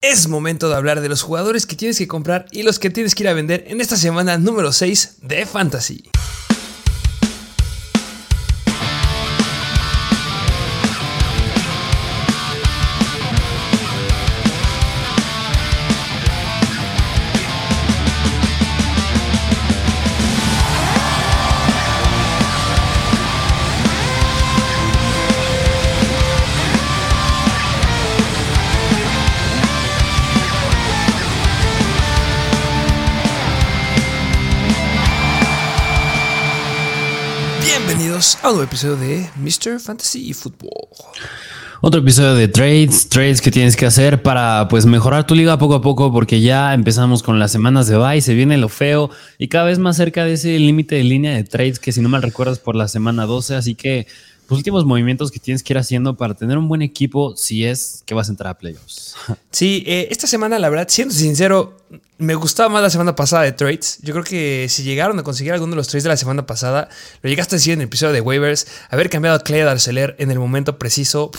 Es momento de hablar de los jugadores que tienes que comprar y los que tienes que ir a vender en esta semana número 6 de Fantasy. Nuevo episodio de Mr. Fantasy Football. Otro episodio de trades, trades que tienes que hacer para pues mejorar tu liga poco a poco porque ya empezamos con las semanas de bye, se viene lo feo y cada vez más cerca de ese límite de línea de trades que si no mal recuerdas por la semana 12, así que los últimos movimientos que tienes que ir haciendo para tener un buen equipo si es que vas a entrar a playoffs. Sí, eh, esta semana la verdad, siendo sincero, me gustaba más la semana pasada de trades. Yo creo que si llegaron a conseguir alguno de los trades de la semana pasada, lo llegaste a decir en el episodio de waivers, haber cambiado a Clay Darceler en el momento preciso,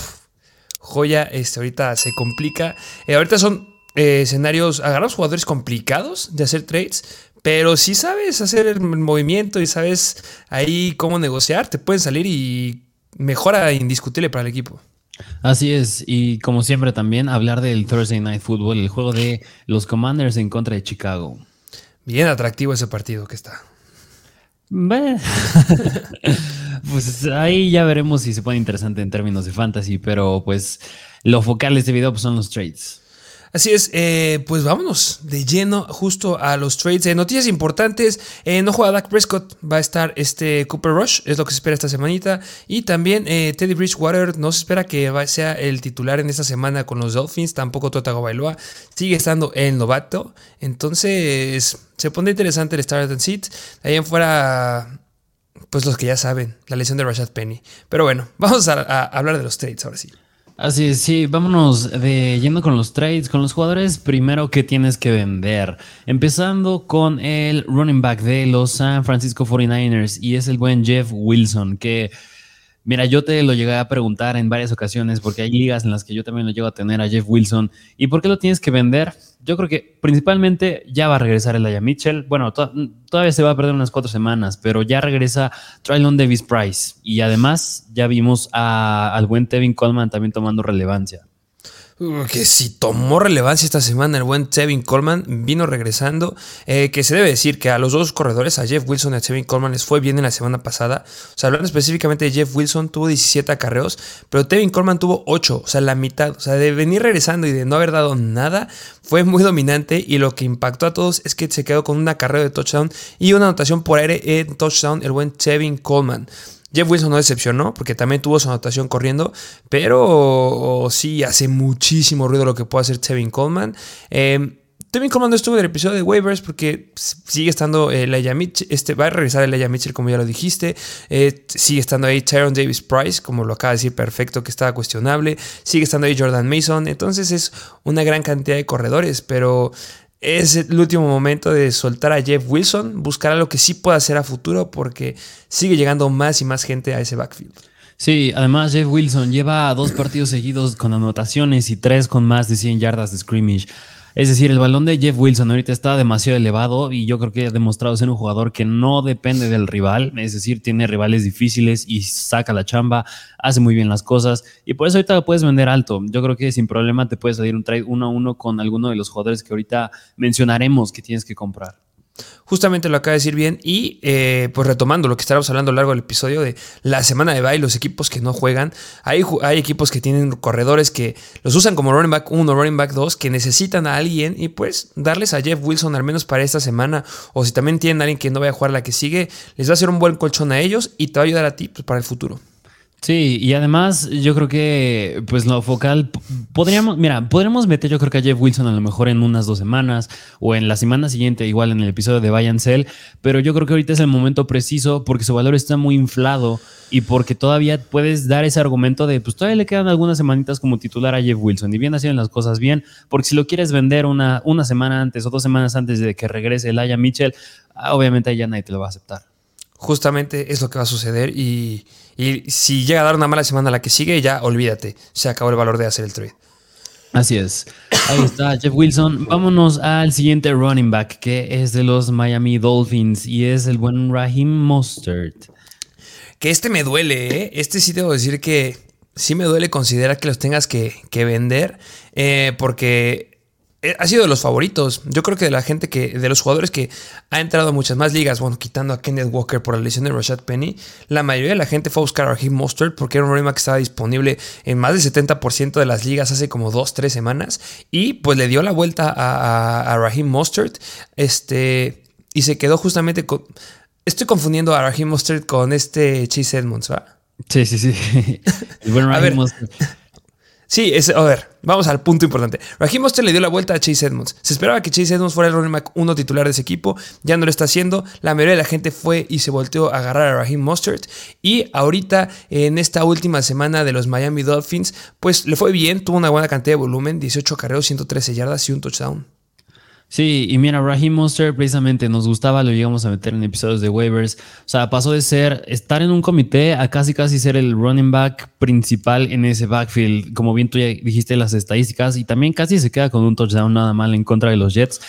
joya, este, ahorita se complica. Eh, ahorita son eh, escenarios, agarramos jugadores complicados de hacer trades, pero si sabes hacer el movimiento y sabes ahí cómo negociar, te pueden salir y mejora indiscutible para el equipo. Así es, y como siempre también hablar del Thursday Night Football, el juego de los Commanders en contra de Chicago. Bien atractivo ese partido que está. Pues ahí ya veremos si se pone interesante en términos de fantasy, pero pues lo focal de este video pues, son los trades. Así es, eh, pues vámonos de lleno justo a los trades. Eh, noticias importantes, eh, no juega Dak Prescott, va a estar este Cooper Rush, es lo que se espera esta semanita. Y también eh, Teddy Bridgewater no se espera que sea el titular en esta semana con los Dolphins, tampoco Totago Bailoa, sigue estando el novato. Entonces se pone interesante el start and seat. Ahí en fuera, pues los que ya saben, la lesión de Rashad Penny. Pero bueno, vamos a, a hablar de los trades ahora sí. Así es, sí, vámonos de yendo con los trades, con los jugadores primero que tienes que vender. Empezando con el running back de los San Francisco 49ers y es el buen Jeff Wilson, que mira, yo te lo llegué a preguntar en varias ocasiones porque hay ligas en las que yo también lo llego a tener a Jeff Wilson. ¿Y por qué lo tienes que vender? Yo creo que principalmente ya va a regresar el Aya Mitchell. Bueno, to- todavía se va a perder unas cuatro semanas, pero ya regresa Trylon Davis Price. Y además ya vimos a- al buen Tevin Coleman también tomando relevancia. Que si tomó relevancia esta semana el buen Tevin Coleman, vino regresando. eh, que se debe decir que a los dos corredores, a Jeff Wilson y a Tevin Coleman, les fue bien en la semana pasada. O sea, hablando específicamente de Jeff Wilson, tuvo 17 acarreos, pero Tevin Coleman tuvo 8, o sea, la mitad. O sea, de venir regresando y de no haber dado nada, fue muy dominante. Y lo que impactó a todos es que se quedó con un acarreo de touchdown y una anotación por aire en touchdown, el buen Tevin Coleman. Jeff Wilson no decepcionó porque también tuvo su anotación corriendo, pero sí hace muchísimo ruido lo que puede hacer Tevin Coleman. Eh, Tevin Coleman no estuvo en el episodio de waivers porque sigue estando Elijah Mitchell, este, va a regresar el Mitchell como ya lo dijiste, Eh, sigue estando ahí Tyron Davis Price, como lo acaba de decir perfecto que estaba cuestionable, sigue estando ahí Jordan Mason, entonces es una gran cantidad de corredores, pero es el último momento de soltar a Jeff Wilson, buscar algo que sí pueda hacer a futuro porque sigue llegando más y más gente a ese backfield. Sí, además Jeff Wilson lleva dos partidos seguidos con anotaciones y tres con más de 100 yardas de scrimmage. Es decir, el balón de Jeff Wilson ahorita está demasiado elevado y yo creo que ha demostrado ser un jugador que no depende del rival, es decir, tiene rivales difíciles y saca la chamba, hace muy bien las cosas y por eso ahorita lo puedes vender alto. Yo creo que sin problema te puedes salir un trade uno a uno con alguno de los jugadores que ahorita mencionaremos que tienes que comprar. Justamente lo acaba de decir bien. Y eh, pues retomando lo que estábamos hablando a lo largo del episodio de la semana de bye, los equipos que no juegan. Hay, hay equipos que tienen corredores que los usan como running back 1, running back 2, que necesitan a alguien y pues darles a Jeff Wilson al menos para esta semana. O si también tienen a alguien que no vaya a jugar la que sigue, les va a hacer un buen colchón a ellos y te va a ayudar a ti pues, para el futuro. Sí, y además yo creo que pues lo focal podríamos, mira, podríamos meter yo creo que a Jeff Wilson a lo mejor en unas dos semanas o en la semana siguiente igual en el episodio de Buy and pero yo creo que ahorita es el momento preciso porque su valor está muy inflado y porque todavía puedes dar ese argumento de pues todavía le quedan algunas semanitas como titular a Jeff Wilson y bien haciendo las cosas bien, porque si lo quieres vender una, una semana antes o dos semanas antes de que regrese el Mitchell, ah, obviamente ya nadie te lo va a aceptar. Justamente es lo que va a suceder y, y si llega a dar una mala semana a la que sigue, ya olvídate, se acabó el valor de hacer el trade. Así es. Ahí está Jeff Wilson. Vámonos al siguiente running back, que es de los Miami Dolphins y es el buen Raheem Mostert. Que este me duele, ¿eh? Este sí debo decir que sí me duele considerar que los tengas que, vender, eh, porque ha sido de los favoritos. Yo creo que de la gente que, de los jugadores que ha entrado a muchas más ligas, bueno, quitando a Kenneth Walker por la lesión de Rashad Penny, la mayoría de la gente fue a buscar a Raheem Mostert porque era un running que estaba disponible en más del 70% de las ligas hace como 2-3 semanas y pues le dio la vuelta a, a, Raheem Mostert este, y se quedó justamente con... Estoy confundiendo a Raheem Mostert con este Chase Edmonds, ¿va? Sí, sí, sí. bueno, a ver, Sí, a ver, vamos al punto importante. Raheem Mostert le dio la vuelta a Chase Edmonds. Se esperaba que Chase Edmonds fuera el running back uno titular de ese equipo. Ya no lo está haciendo. La mayoría de la gente fue y se volteó a agarrar a Raheem Mostert. Y ahorita, en esta última semana de los Miami Dolphins, pues le fue bien. Tuvo una buena cantidad de volumen: 18 carreos, 113 yardas y un touchdown. Sí, y mira, Raheem Monster precisamente nos gustaba, lo llegamos a meter en episodios de waivers. O sea, pasó de ser estar en un comité a casi casi ser el running back principal en ese backfield. Como bien tú ya dijiste las estadísticas, y también casi se queda con un touchdown nada mal en contra de los Jets.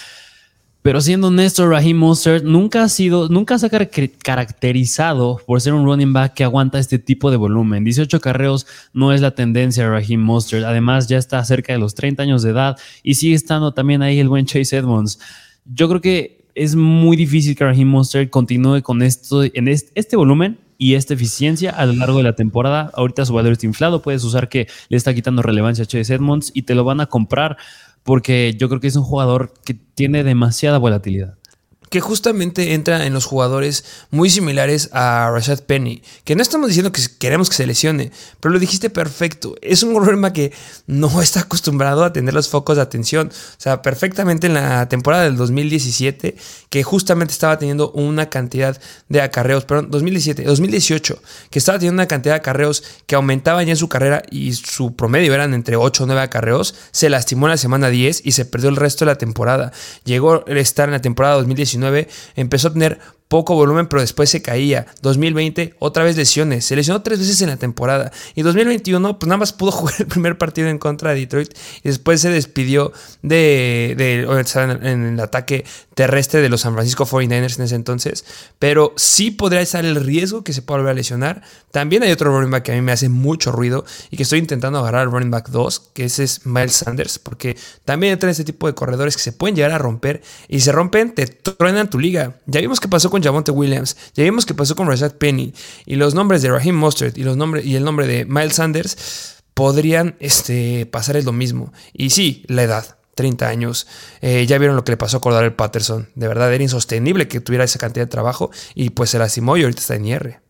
Pero siendo honesto, Raheem Mostert nunca ha sido, nunca se ha caracterizado por ser un running back que aguanta este tipo de volumen. 18 carreos no es la tendencia de Raheem Mostert. Además, ya está cerca de los 30 años de edad y sigue estando también ahí el buen Chase Edmonds. Yo creo que es muy difícil que Raheem Mostert continúe con esto, en este, volumen y esta eficiencia a lo largo de la temporada. Ahorita su valor está inflado, puedes usar que le está quitando relevancia a Chase Edmonds y te lo van a comprar porque yo creo que es un jugador que tiene demasiada volatilidad que justamente entra en los jugadores muy similares a Rashad Penny, que no estamos diciendo que queremos que se lesione, pero lo dijiste perfecto, es un problema que no está acostumbrado a tener los focos de atención, o sea, perfectamente en la temporada del 2017, que justamente estaba teniendo una cantidad de acarreos, perdón, 2017, 2018, que estaba teniendo una cantidad de acarreos que aumentaba ya en su carrera y su promedio eran entre 8 o 9 acarreos, se lastimó en la semana 10 y se perdió el resto de la temporada. Llegó a estar en la temporada 2019 empezó a tener poco volumen, pero después se caía. 2020, otra vez lesiones. Se lesionó tres veces en la temporada. Y 2021, pues nada más pudo jugar el primer partido en contra de Detroit. Y después se despidió de, en el ataque terrestre de los San Francisco 49ers en ese entonces. Pero sí podría estar el riesgo que se pueda volver a lesionar. También hay otro running back que a mí me hace mucho ruido y que estoy intentando agarrar al running back 2, que ese es Miles Sanders. Porque también entra este tipo de corredores que se pueden llegar a romper. Y se rompen, te truenan tu liga. Ya vimos qué pasó con Javonte Williams, ya vimos que pasó con Rashad Penny y los nombres de Raheem Mostert y, los y el nombre de Miles Sanders podrían este, pasar es lo mismo. Y sí, la edad, 30 años. Eh, ya vieron lo que le pasó a Cordell Patterson. De verdad, era insostenible que tuviera esa cantidad de trabajo y pues se lastimó y ahorita está en IR.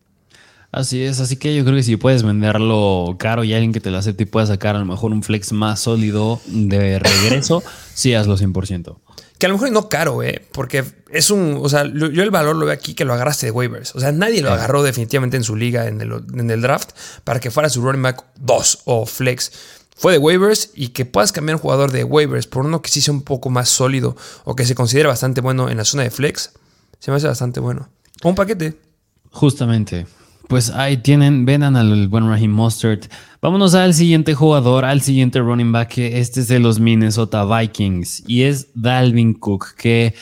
Así es, así que yo creo que si puedes venderlo caro y alguien que te lo acepte y pueda sacar a lo mejor un flex más sólido de regreso, sí hazlo 100%. Que a lo mejor no caro, ¿eh? Porque es un. O sea, yo el valor lo veo aquí que lo agarraste de waivers. O sea, nadie lo agarró definitivamente en su liga, en el, en el draft, para que fuera su running back 2 o flex. Fue de waivers y que puedas cambiar un jugador de waivers por uno que sí sea un poco más sólido o que se considere bastante bueno en la zona de flex, se me hace bastante bueno. Un paquete. Justamente. Pues ahí tienen, vendan al buen Raheem Mustard. Vámonos al siguiente jugador, al siguiente running back, este es de los Minnesota Vikings y es Dalvin Cook, que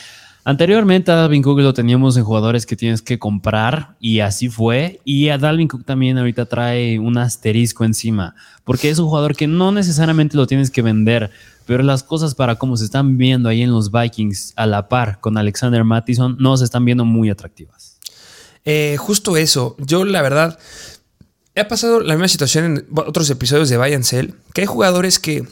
anteriormente a Dalvin Cook lo teníamos en jugadores que tienes que comprar y así fue. Y a Dalvin Cook también ahorita trae un asterisco encima, porque es un jugador que no necesariamente lo tienes que vender, pero las cosas para cómo se están viendo ahí en los Vikings a la par con Alexander Mattison no se están viendo muy atractivas. Eh, justo eso. Yo, la verdad, he pasado la misma situación en otros episodios de Buy Cell, que hay jugadores que.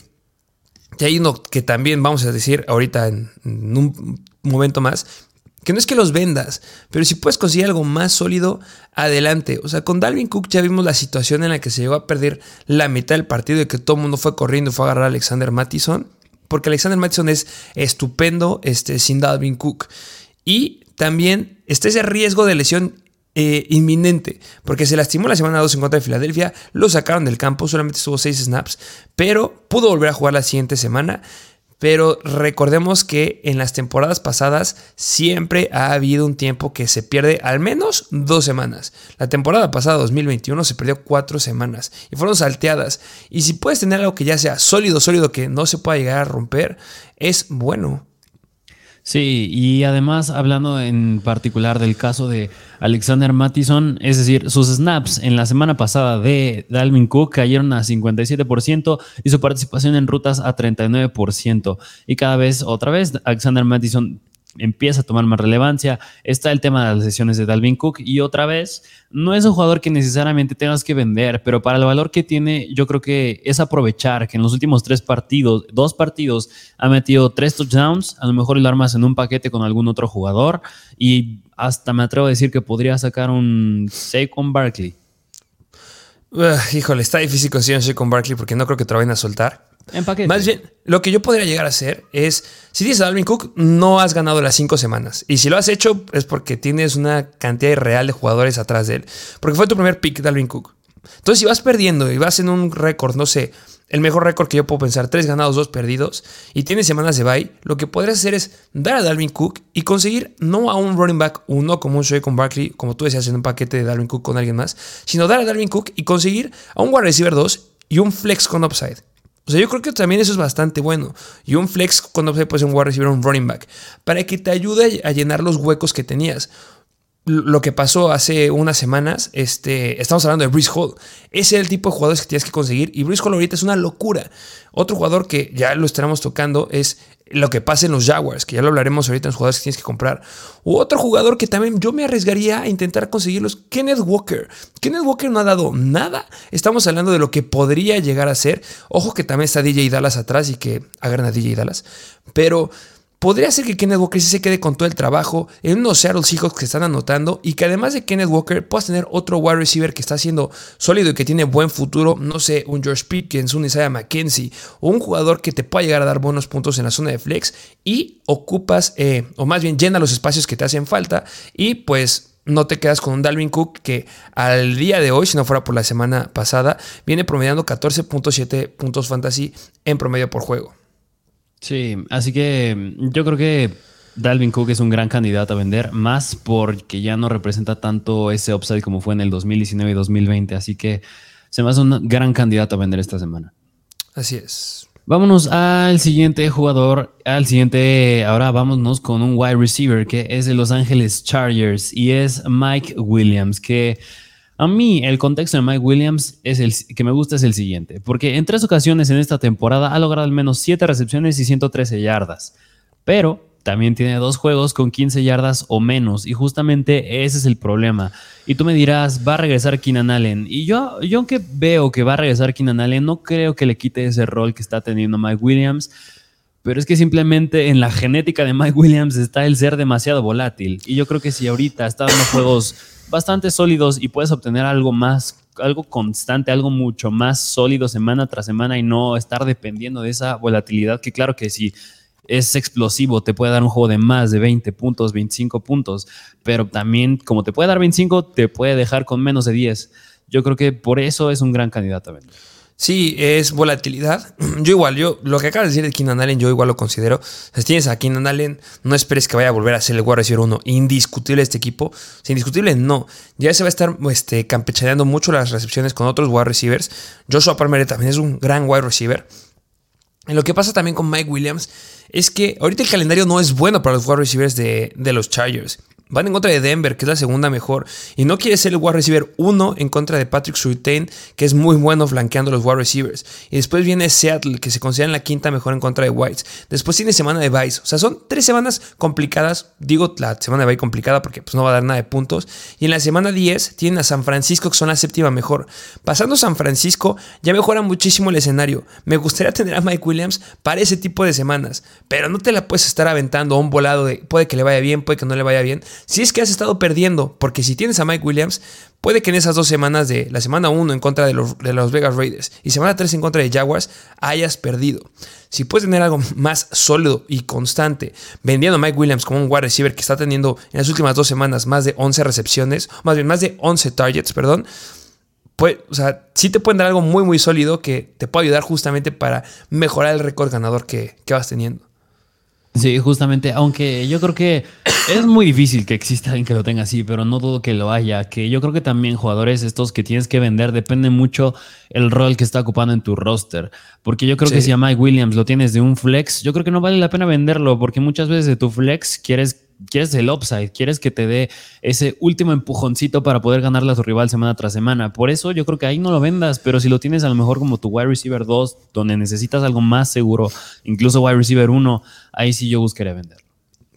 Y hay uno que también vamos a decir ahorita en, un momento más, que no es que los vendas, pero si puedes conseguir algo más sólido, adelante. O sea, con Dalvin Cook ya vimos la situación en la que se llegó a perder la mitad del partido y que todo el mundo fue corriendo y fue a agarrar a Alexander Mattison. Porque Alexander Mattison es estupendo este, sin Dalvin Cook. Y también está ese riesgo de lesión eh, inminente, porque se lastimó la semana 2 en contra de Filadelfia, lo sacaron del campo, solamente estuvo 6 snaps, pero pudo volver a jugar la siguiente semana. pero recordemos que en las temporadas pasadas siempre ha habido un tiempo que se pierde al menos dos semanas. La temporada pasada, 2021, se perdió cuatro semanas y fueron salteadas. Y si puedes tener algo que ya sea sólido, sólido, que no se pueda llegar a romper, es bueno. Sí, y además hablando en particular del caso de Alexander Mattison, es decir, sus snaps en la semana pasada de Dalvin Cook cayeron a 57% y su participación en rutas a 39%. Y cada vez, otra vez, Alexander Mattison empieza a tomar más relevancia. Está el tema de las lesiones de Dalvin Cook y otra vez, no es un jugador que necesariamente tengas que vender, pero para el valor que tiene, yo creo que es aprovechar que en los últimos tres partidos, dos partidos, ha metido tres touchdowns, a lo mejor lo armas en un paquete con algún otro jugador y hasta me atrevo a decir que podría sacar un Saquon Barkley. híjole, está difícil conseguir un Saquon Barkley porque no creo que te lo vayan a soltar. Más bien, lo que yo podría llegar a hacer es, si tienes a Dalvin Cook, no has ganado las cinco semanas. Y si lo has hecho, es porque tienes una cantidad real de jugadores atrás de él. Porque fue tu primer pick, Dalvin Cook. Entonces, si vas perdiendo y vas en un récord, no sé, el mejor récord que yo puedo pensar, tres ganados, dos perdidos, y tienes semanas de bye, lo que podrías hacer es dar a Dalvin Cook y conseguir no a un running back uno como un show con Barkley, como tú decías en un paquete de Dalvin Cook con alguien más, sino dar a Dalvin Cook y conseguir a un wide receiver 2 y un flex con upside. O sea, yo creo que también eso es bastante bueno. Y un flex cuando se puede ser un wide un running back. Para que te ayude a llenar los huecos que tenías. Lo que pasó hace unas semanas, este, estamos hablando de Brice Hall. Ese es el tipo de jugadores que tienes que conseguir. Y Brice Hall ahorita es una locura. Otro jugador que ya lo estaremos tocando es lo que pasa en los Jaguars, que ya lo hablaremos ahorita en los jugadores que tienes que comprar. U otro jugador que también yo me arriesgaría a intentar conseguirlos, Kenneth Walker. Kenneth Walker no ha dado nada. Estamos hablando de lo que podría llegar a ser. Ojo que también está DJ Dallas atrás y que agarran a DJ Dallas. Pero Podría ser que Kenneth Walker sí se quede con todo el trabajo en unos Seattle Seahawks que están anotando y que además de Kenneth Walker puedas tener otro wide receiver que está siendo sólido y que tiene buen futuro, no sé, un George Pickens, un Isaiah McKenzie o un jugador que te pueda llegar a dar buenos puntos en la zona de flex y ocupas, eh, o más bien llena los espacios que te hacen falta y pues no te quedas con un Dalvin Cook que al día de hoy, si no fuera por la semana pasada, viene promediando 14.7 puntos fantasy en promedio por juego. Sí, así que mm, yo creo que Dalvin Cook es un gran candidato a vender, más porque ya no representa tanto ese upside como fue en el 2019 y 2020. Así que se me hace un gran candidato a vender esta semana. Así es. Vámonos al siguiente jugador, al siguiente, ahora vámonos con un wide receiver que es de Los Ángeles Chargers y es Mike Williams, que a mí el contexto de Mike Williams es el que me gusta es el siguiente, porque en tres ocasiones en esta temporada ha logrado al menos 7 recepciones y 113 yardas, pero también tiene dos juegos con 15 yardas o menos y justamente ese es el problema. Y tú me dirás, va a regresar Keenan Allen. Y yo, yo aunque veo que va a regresar Keenan Allen, no creo que le quite ese rol que está teniendo Mike Williams. Pero es que simplemente en la genética de Mike Williams está el ser demasiado volátil. Y yo creo que si ahorita está dando juegos bastante sólidos y puedes obtener algo más, algo constante, algo mucho más sólido semana tras semana y no estar dependiendo de esa volatilidad que claro que si es explosivo, te puede dar un juego de más de 20 puntos, 25 puntos, pero también como te puede dar 25, te puede dejar con menos de 10. Yo creo que por eso es un gran candidato a vender. Sí, es volatilidad. Yo igual, yo lo que acabas de decir de Keenan Allen, yo igual lo considero. Si tienes a Keenan Allen, no esperes que vaya a volver a ser el wide receiver uno indiscutible este equipo. Si indiscutible, no. Ya se va a estar este, campechaneando mucho las recepciones con otros wide receivers. Joshua Palmer también es un gran wide receiver. Y lo que pasa también con Mike Williams es que ahorita el calendario no es bueno para los wide receivers de, de los Chargers. Van en contra de Denver, que es la segunda mejor. Y no quiere ser el wide receiver 1 en contra de Patrick Surtain, que es muy bueno flanqueando los wide receivers. Y después viene Seattle, que se considera la quinta mejor en contra de Whites. Después tiene semana de Vice. O sea, son tres semanas complicadas. Digo la semana de Vice complicada porque pues, no va a dar nada de puntos. Y en la semana 10 tienen a San Francisco, que son la séptima mejor. Pasando San Francisco, ya mejora muchísimo el escenario. Me gustaría tener a Mike Williams para ese tipo de semanas. Pero no te la puedes estar aventando a un volado de puede que le vaya bien, puede que no le vaya bien si es que has estado perdiendo, porque si tienes a Mike Williams, puede que en esas dos semanas de la semana 1 en contra de los, de los Vegas Raiders y semana 3 en contra de Jaguars, hayas perdido. Si puedes tener algo más sólido y constante, vendiendo a Mike Williams como un wide receiver que está teniendo en las últimas dos semanas más de 11 recepciones, más bien más de 11 targets, perdón, pues, o sea, sí te pueden dar algo muy, muy sólido que te puede ayudar justamente para mejorar el récord ganador que, que vas teniendo. Sí, justamente, aunque yo creo que es muy difícil que exista alguien que lo tenga así, pero no dudo que lo haya, que yo creo que también jugadores estos que tienes que vender depende mucho el rol que está ocupando en tu roster, porque yo creo que si a Mike Williams lo tienes de un flex, yo creo que no vale la pena venderlo, porque muchas veces de tu flex quieres quieres el upside, quieres que te dé ese último empujoncito para poder ganarle a tu rival semana tras semana. Por eso yo creo que ahí no lo vendas, pero si lo tienes a lo mejor como tu wide receiver 2, donde necesitas algo más seguro, incluso wide receiver 1, ahí sí yo buscaría vender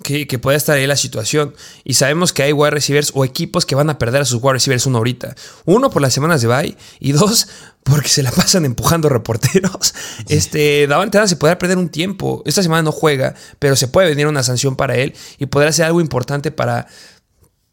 que, que pueda estar ahí la situación. Y sabemos que hay wide receivers o equipos que van a perder a sus wide receivers uno ahorita. Uno por las semanas de bye y dos porque se la pasan empujando reporteros. Este, Davante se podrá perder un tiempo. Esta semana no juega, pero se puede venir una sanción para él y podrá ser algo importante para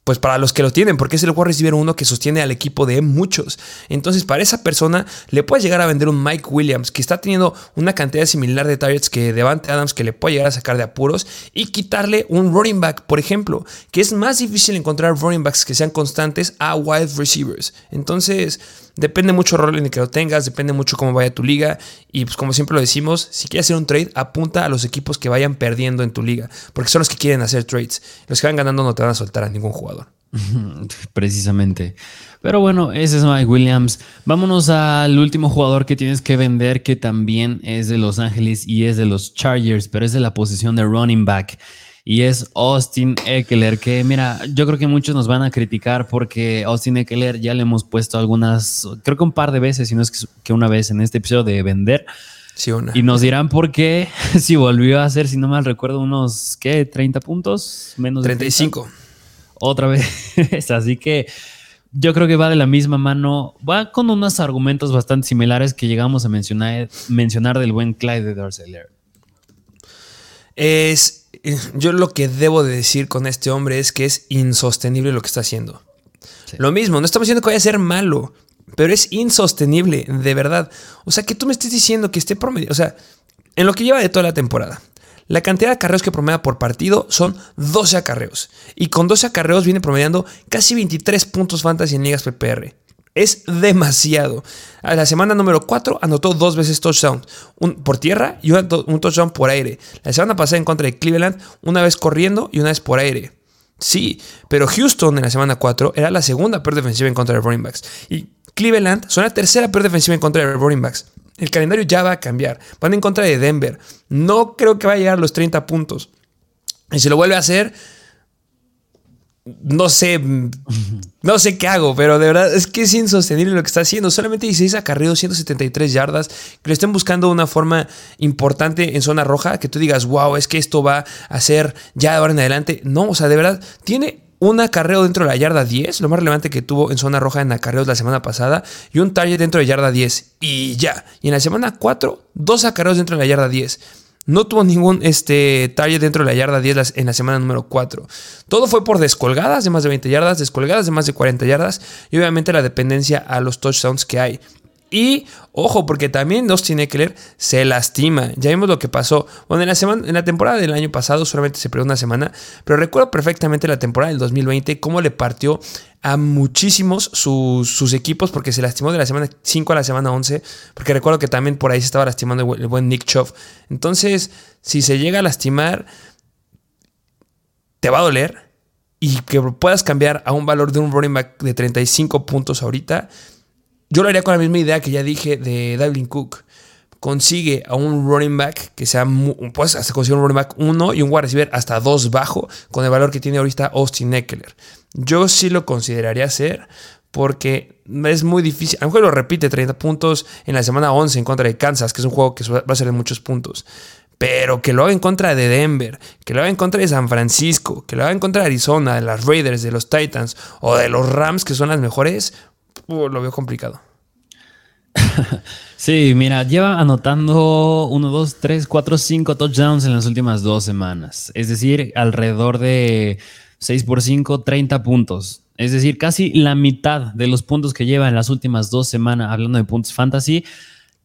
pues para los que lo tienen, porque es el wide receiver uno que sostiene al equipo de muchos. Entonces, para esa persona le puede llegar a vender un Mike Williams que está teniendo una cantidad similar de targets que Devante Adams que le puede llegar a sacar de apuros y quitarle un running back, por ejemplo, que es más difícil encontrar running backs que sean constantes a wide receivers. Entonces, Depende mucho el rol en el que lo tengas, depende mucho cómo vaya tu liga. Y pues como siempre lo decimos, si quieres hacer un trade, apunta a los equipos que vayan perdiendo en tu liga. Porque son los que quieren hacer trades. Los que van ganando no te van a soltar a ningún jugador. Precisamente. Pero bueno, ese es Mike Williams. Vámonos al último jugador que tienes que vender, que también es de Los Ángeles y es de los Chargers, pero es de la posición de running back y es Austin Eckler, que mira, yo creo que muchos nos van a criticar porque Austin Eckler ya le hemos puesto algunas, creo que un par de veces, si no es que una vez en este episodio de vender. Sí, una. Y nos dirán por qué, si volvió a hacer, si no mal recuerdo, unos, ¿qué? 30 puntos, menos 35. Otra vez. Así que yo creo que va de la misma mano, va con unos argumentos bastante similares que llegamos a mencionar, mencionar del buen Clyde de Darceler. Es yo lo que debo de decir con este hombre es que es insostenible lo que está haciendo. Lo mismo, no estamos diciendo que vaya a ser malo, pero es insostenible, de verdad. O sea, que tú me estés diciendo que esté promedio, o sea, en lo que lleva de toda la temporada. La cantidad de acarreos que promedia por partido son 12 acarreos. Y con 12 acarreos viene promediando casi 23 puntos fantasy en ligas PPR. Es demasiado. A la semana número 4 anotó dos veces touchdown. Un por tierra y un, touchdown por aire. La semana pasada en contra de Cleveland, una vez corriendo y una vez por aire. Sí, pero Houston en la semana 4 era la segunda peor defensiva en contra de running backs. Y Cleveland son la tercera peor defensiva en contra de running backs. El calendario ya va a cambiar. Van en contra de Denver. No creo que vaya a llegar a los 30 puntos. Y si lo vuelve a hacer, no sé, no sé qué hago, pero de verdad es que es insostenible lo que está haciendo. Solamente 16 acarreos, 173 yardas, que lo estén buscando una forma importante en zona roja, que tú digas, wow, es que esto va a ser ya de ahora en adelante. No, o sea, de verdad, tiene un acarreo dentro de la yarda 10, lo más relevante que tuvo en zona roja en acarreos la semana pasada, y un target dentro de yarda 10, y ya. Y en la semana 4, dos acarreos dentro de la yarda 10. No tuvo ningún este, target dentro de la yarda 10 en la semana número 4. Todo fue por descolgadas de más de 20 yardas, descolgadas de más de 40 yardas y obviamente la dependencia a los touchdowns que hay. Y ojo, porque también Austin Eckler se lastima. Ya vimos lo que pasó. Bueno, en la, semana, en la temporada del año pasado solamente se perdió una semana, pero recuerdo perfectamente la temporada del 2020, cómo le partió a muchísimos sus, equipos porque se lastimó de la semana 5 a la semana 11, porque recuerdo que también por ahí se estaba lastimando el buen Nick Chubb. Entonces, si se llega a lastimar, te va a doler y que puedas cambiar a un valor de un running back de 35 puntos ahorita yo lo haría con la misma idea que ya dije de Devlin Cook. Consigue a un running back que sea, pues hasta consigue un running back 1 y un wide receiver hasta 2 bajo con el valor que tiene ahorita Austin Eckler. Yo sí lo consideraría hacer porque es muy difícil. A lo mejor lo repite 30 puntos en la semana 11 en contra de Kansas, que es un juego que va a ser de muchos puntos. Pero que lo haga en contra de Denver, que lo haga en contra de San Francisco, que lo haga en contra de Arizona, de las Raiders, de los Titans o de los Rams, que son las mejores, Lo veo complicado. sí, mira, lleva anotando 1, 2, 3, 4, 5 touchdowns en las últimas dos semanas. Es decir, alrededor de 6 por 5, 30 puntos. Es decir, casi la mitad de los puntos que lleva en las últimas dos semanas, hablando de puntos fantasy,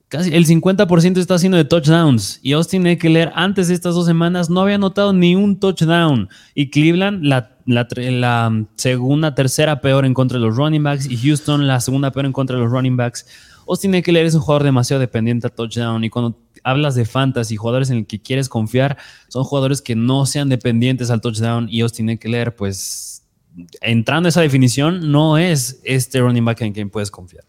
casi el 50% está haciendo de touchdowns. Y Austin Eckler antes de estas dos semanas no había anotado ni un touchdown. Y Cleveland, la la, la, segunda, tercera peor en contra de los running backs y Houston la segunda peor en contra de los running backs. Austin Eckler es un jugador demasiado dependiente a touchdown y cuando hablas de fantasy, jugadores en el que quieres confiar, son jugadores que no sean dependientes al touchdown y Austin Eckler, pues entrando a esa definición, no es este running back en quien puedes confiar.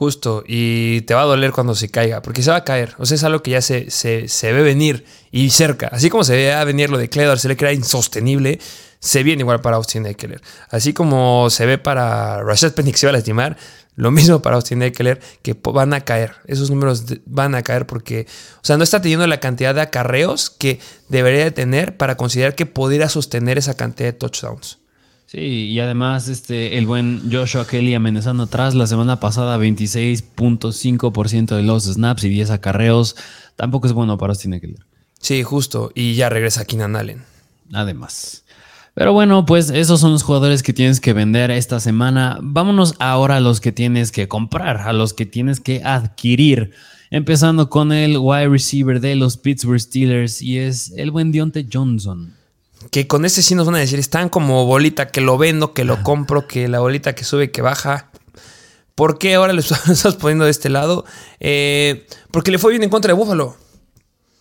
Justo, y te va a doler cuando se caiga, porque se va a caer. O sea, es algo que ya se, se, ve venir y cerca. Así como se ve a venir lo de Cledor, se le crea insostenible, se viene igual para Austin Eckler. Así como se ve para Rashad Penny que se va a lastimar, lo mismo para Austin Eckler, que van a caer. Esos números van a caer porque, o sea, no está teniendo la cantidad de acarreos que debería de tener para considerar que pudiera sostener esa cantidad de touchdowns. Sí, y además este, el buen Joshua Kelly amenazando atrás la semana pasada 26.5% de los snaps y 10 acarreos. Tampoco es bueno para Austin Eckler. Sí, justo. Y ya regresa Keenan Allen. Además. Pero bueno, pues esos son los jugadores que tienes que vender esta semana. Vámonos ahora a los que tienes que comprar, a los que tienes que adquirir. Empezando con el wide receiver de los Pittsburgh Steelers y es el buen Dionte Johnson que con este sí nos van a decir, están como bolita que lo vendo, que lo compro, que la bolita que sube, que baja. ¿Por qué ahora lo estamos poniendo de este lado? Eh, porque le fue bien en contra de Buffalo.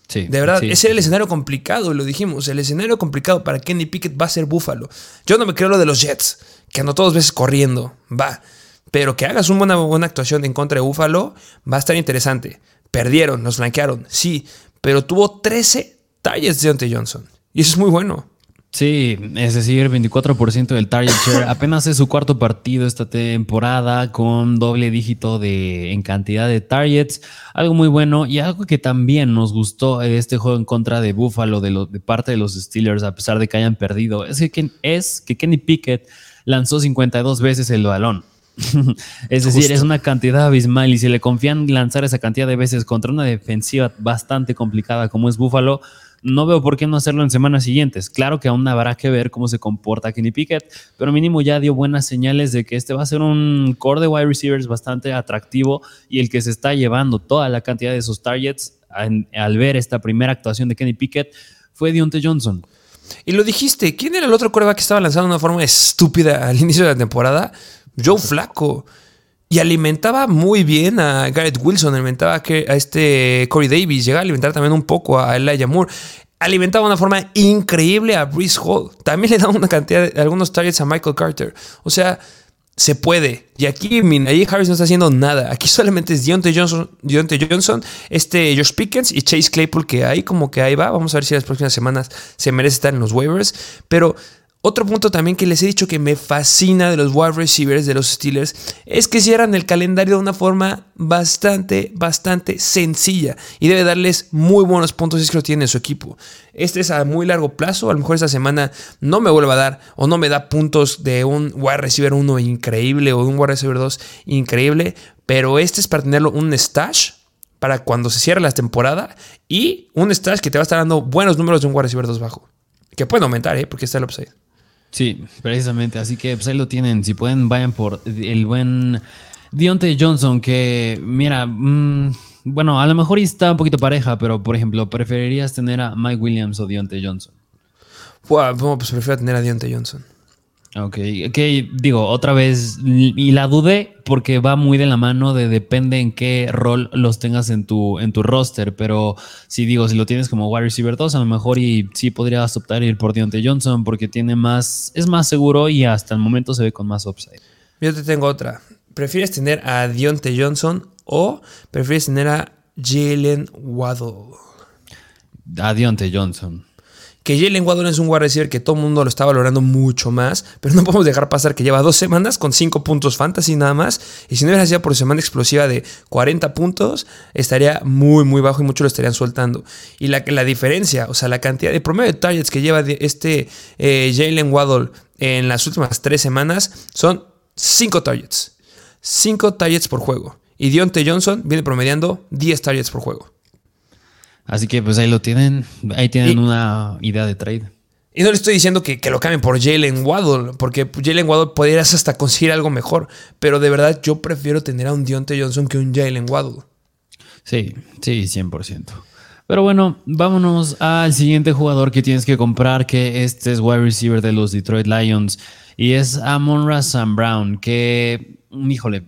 Sí, de verdad, ese era el escenario complicado, lo dijimos. El escenario complicado para Kenny Pickett va a ser Buffalo. Yo no me creo lo de los Jets, que andó todos veces corriendo, va. Pero que hagas una buena, buena actuación en contra de Buffalo va a estar interesante. Perdieron, nos flanquearon, sí, pero tuvo 13 talles de Deontay Johnson. Y eso es muy bueno. Sí, es decir, 24% del target share. Apenas es su cuarto partido esta temporada con doble dígito de, en cantidad de targets. Algo muy bueno y algo que también nos gustó de este juego en contra de Buffalo de, de parte de los Steelers, a pesar de que hayan perdido, es que, es que Kenny Pickett lanzó 52 veces el balón. es decir, es una cantidad abismal y si le confían lanzar esa cantidad de veces contra una defensiva bastante complicada como es Buffalo, no veo por qué no hacerlo en semanas siguientes. Claro que aún habrá que ver cómo se comporta Kenny Pickett, pero mínimo ya dio buenas señales de que este va a ser un core de wide receivers bastante atractivo y el que se está llevando toda la cantidad de esos targets al ver esta primera actuación de Kenny Pickett fue Deontay Johnson. Y lo dijiste, ¿quién era el otro coreback que estaba lanzando de una forma estúpida al inicio de la temporada? Joe Flaco. Y alimentaba muy bien a Garrett Wilson, alimentaba a este Corey Davis, llegaba a alimentar también un poco a Elijah Moore. Alimentaba de una forma increíble a Brees Hall. También le daba una cantidad de algunos targets a Michael Carter. O sea, se puede. Y aquí ahí Harris no está haciendo nada. Aquí solamente es Deontay Johnson, Johnson, este Josh Pickens y Chase Claypool, que ahí como que ahí va. Vamos a ver si las próximas semanas se merece estar en los waivers. Pero otro punto también que les he dicho que me fascina de los wide receivers de los Steelers es que cierran el calendario de una forma bastante, bastante sencilla y debe darles muy buenos puntos si es que lo tienen en su equipo. Este es a muy largo plazo, a lo mejor esta semana no me vuelva a dar o no me da puntos de un wide receiver 1 increíble o de un wide receiver 2 increíble, pero este es para tenerlo un stash para cuando se cierre la temporada y un stash que te va a estar dando buenos números de un wide receiver 2 bajo. Que pueden aumentar, ¿eh? porque está el upside. Sí, precisamente. Así que pues ahí lo tienen. Si pueden, vayan por el buen Dionte Johnson, que mira, mm, bueno, a lo mejor está un poquito pareja, pero por ejemplo, ¿preferirías tener a Mike Williams o Dionte Johnson? Pues prefiero tener a Dionte Johnson. Ok, ok, digo, otra vez, y la dudé porque va muy de la mano de depende en qué rol los tengas en tu, en tu roster, pero si digo, si lo tienes como wide receiver 2, a lo mejor y sí podrías optar ir por Deontay Johnson porque tiene más, es más seguro y hasta el momento se ve con más upside. Yo te tengo otra. ¿Prefieres tener a Deontay Johnson o prefieres tener a Jalen Waddle? A Deontay Johnson que Jalen Waddle es un wide receiver que todo el mundo lo está valorando mucho más, pero no podemos dejar pasar que lleva dos semanas con cinco puntos fantasy nada más, y si no hubiera sido por semana explosiva de 40 puntos, estaría muy, muy bajo y muchos lo estarían soltando. Y la, la diferencia, o sea, la cantidad de promedio de targets que lleva este eh, Jalen Waddle en las últimas tres semanas son cinco targets. Cinco targets por juego. Y Dionte Johnson viene promediando 10 targets por juego. Así que pues ahí lo tienen, ahí tienen una idea de trade. Y no le estoy diciendo que, lo cambien por Jalen Waddle, porque Jalen Waddle podrías hasta conseguir algo mejor, pero de verdad yo prefiero tener a un Dionte Johnson que un Jalen Waddle. Sí, sí, 100%. Pero bueno, vámonos al siguiente jugador que tienes que comprar, que este es wide receiver de los Detroit Lions y es Amon Sam Brown, que, híjole,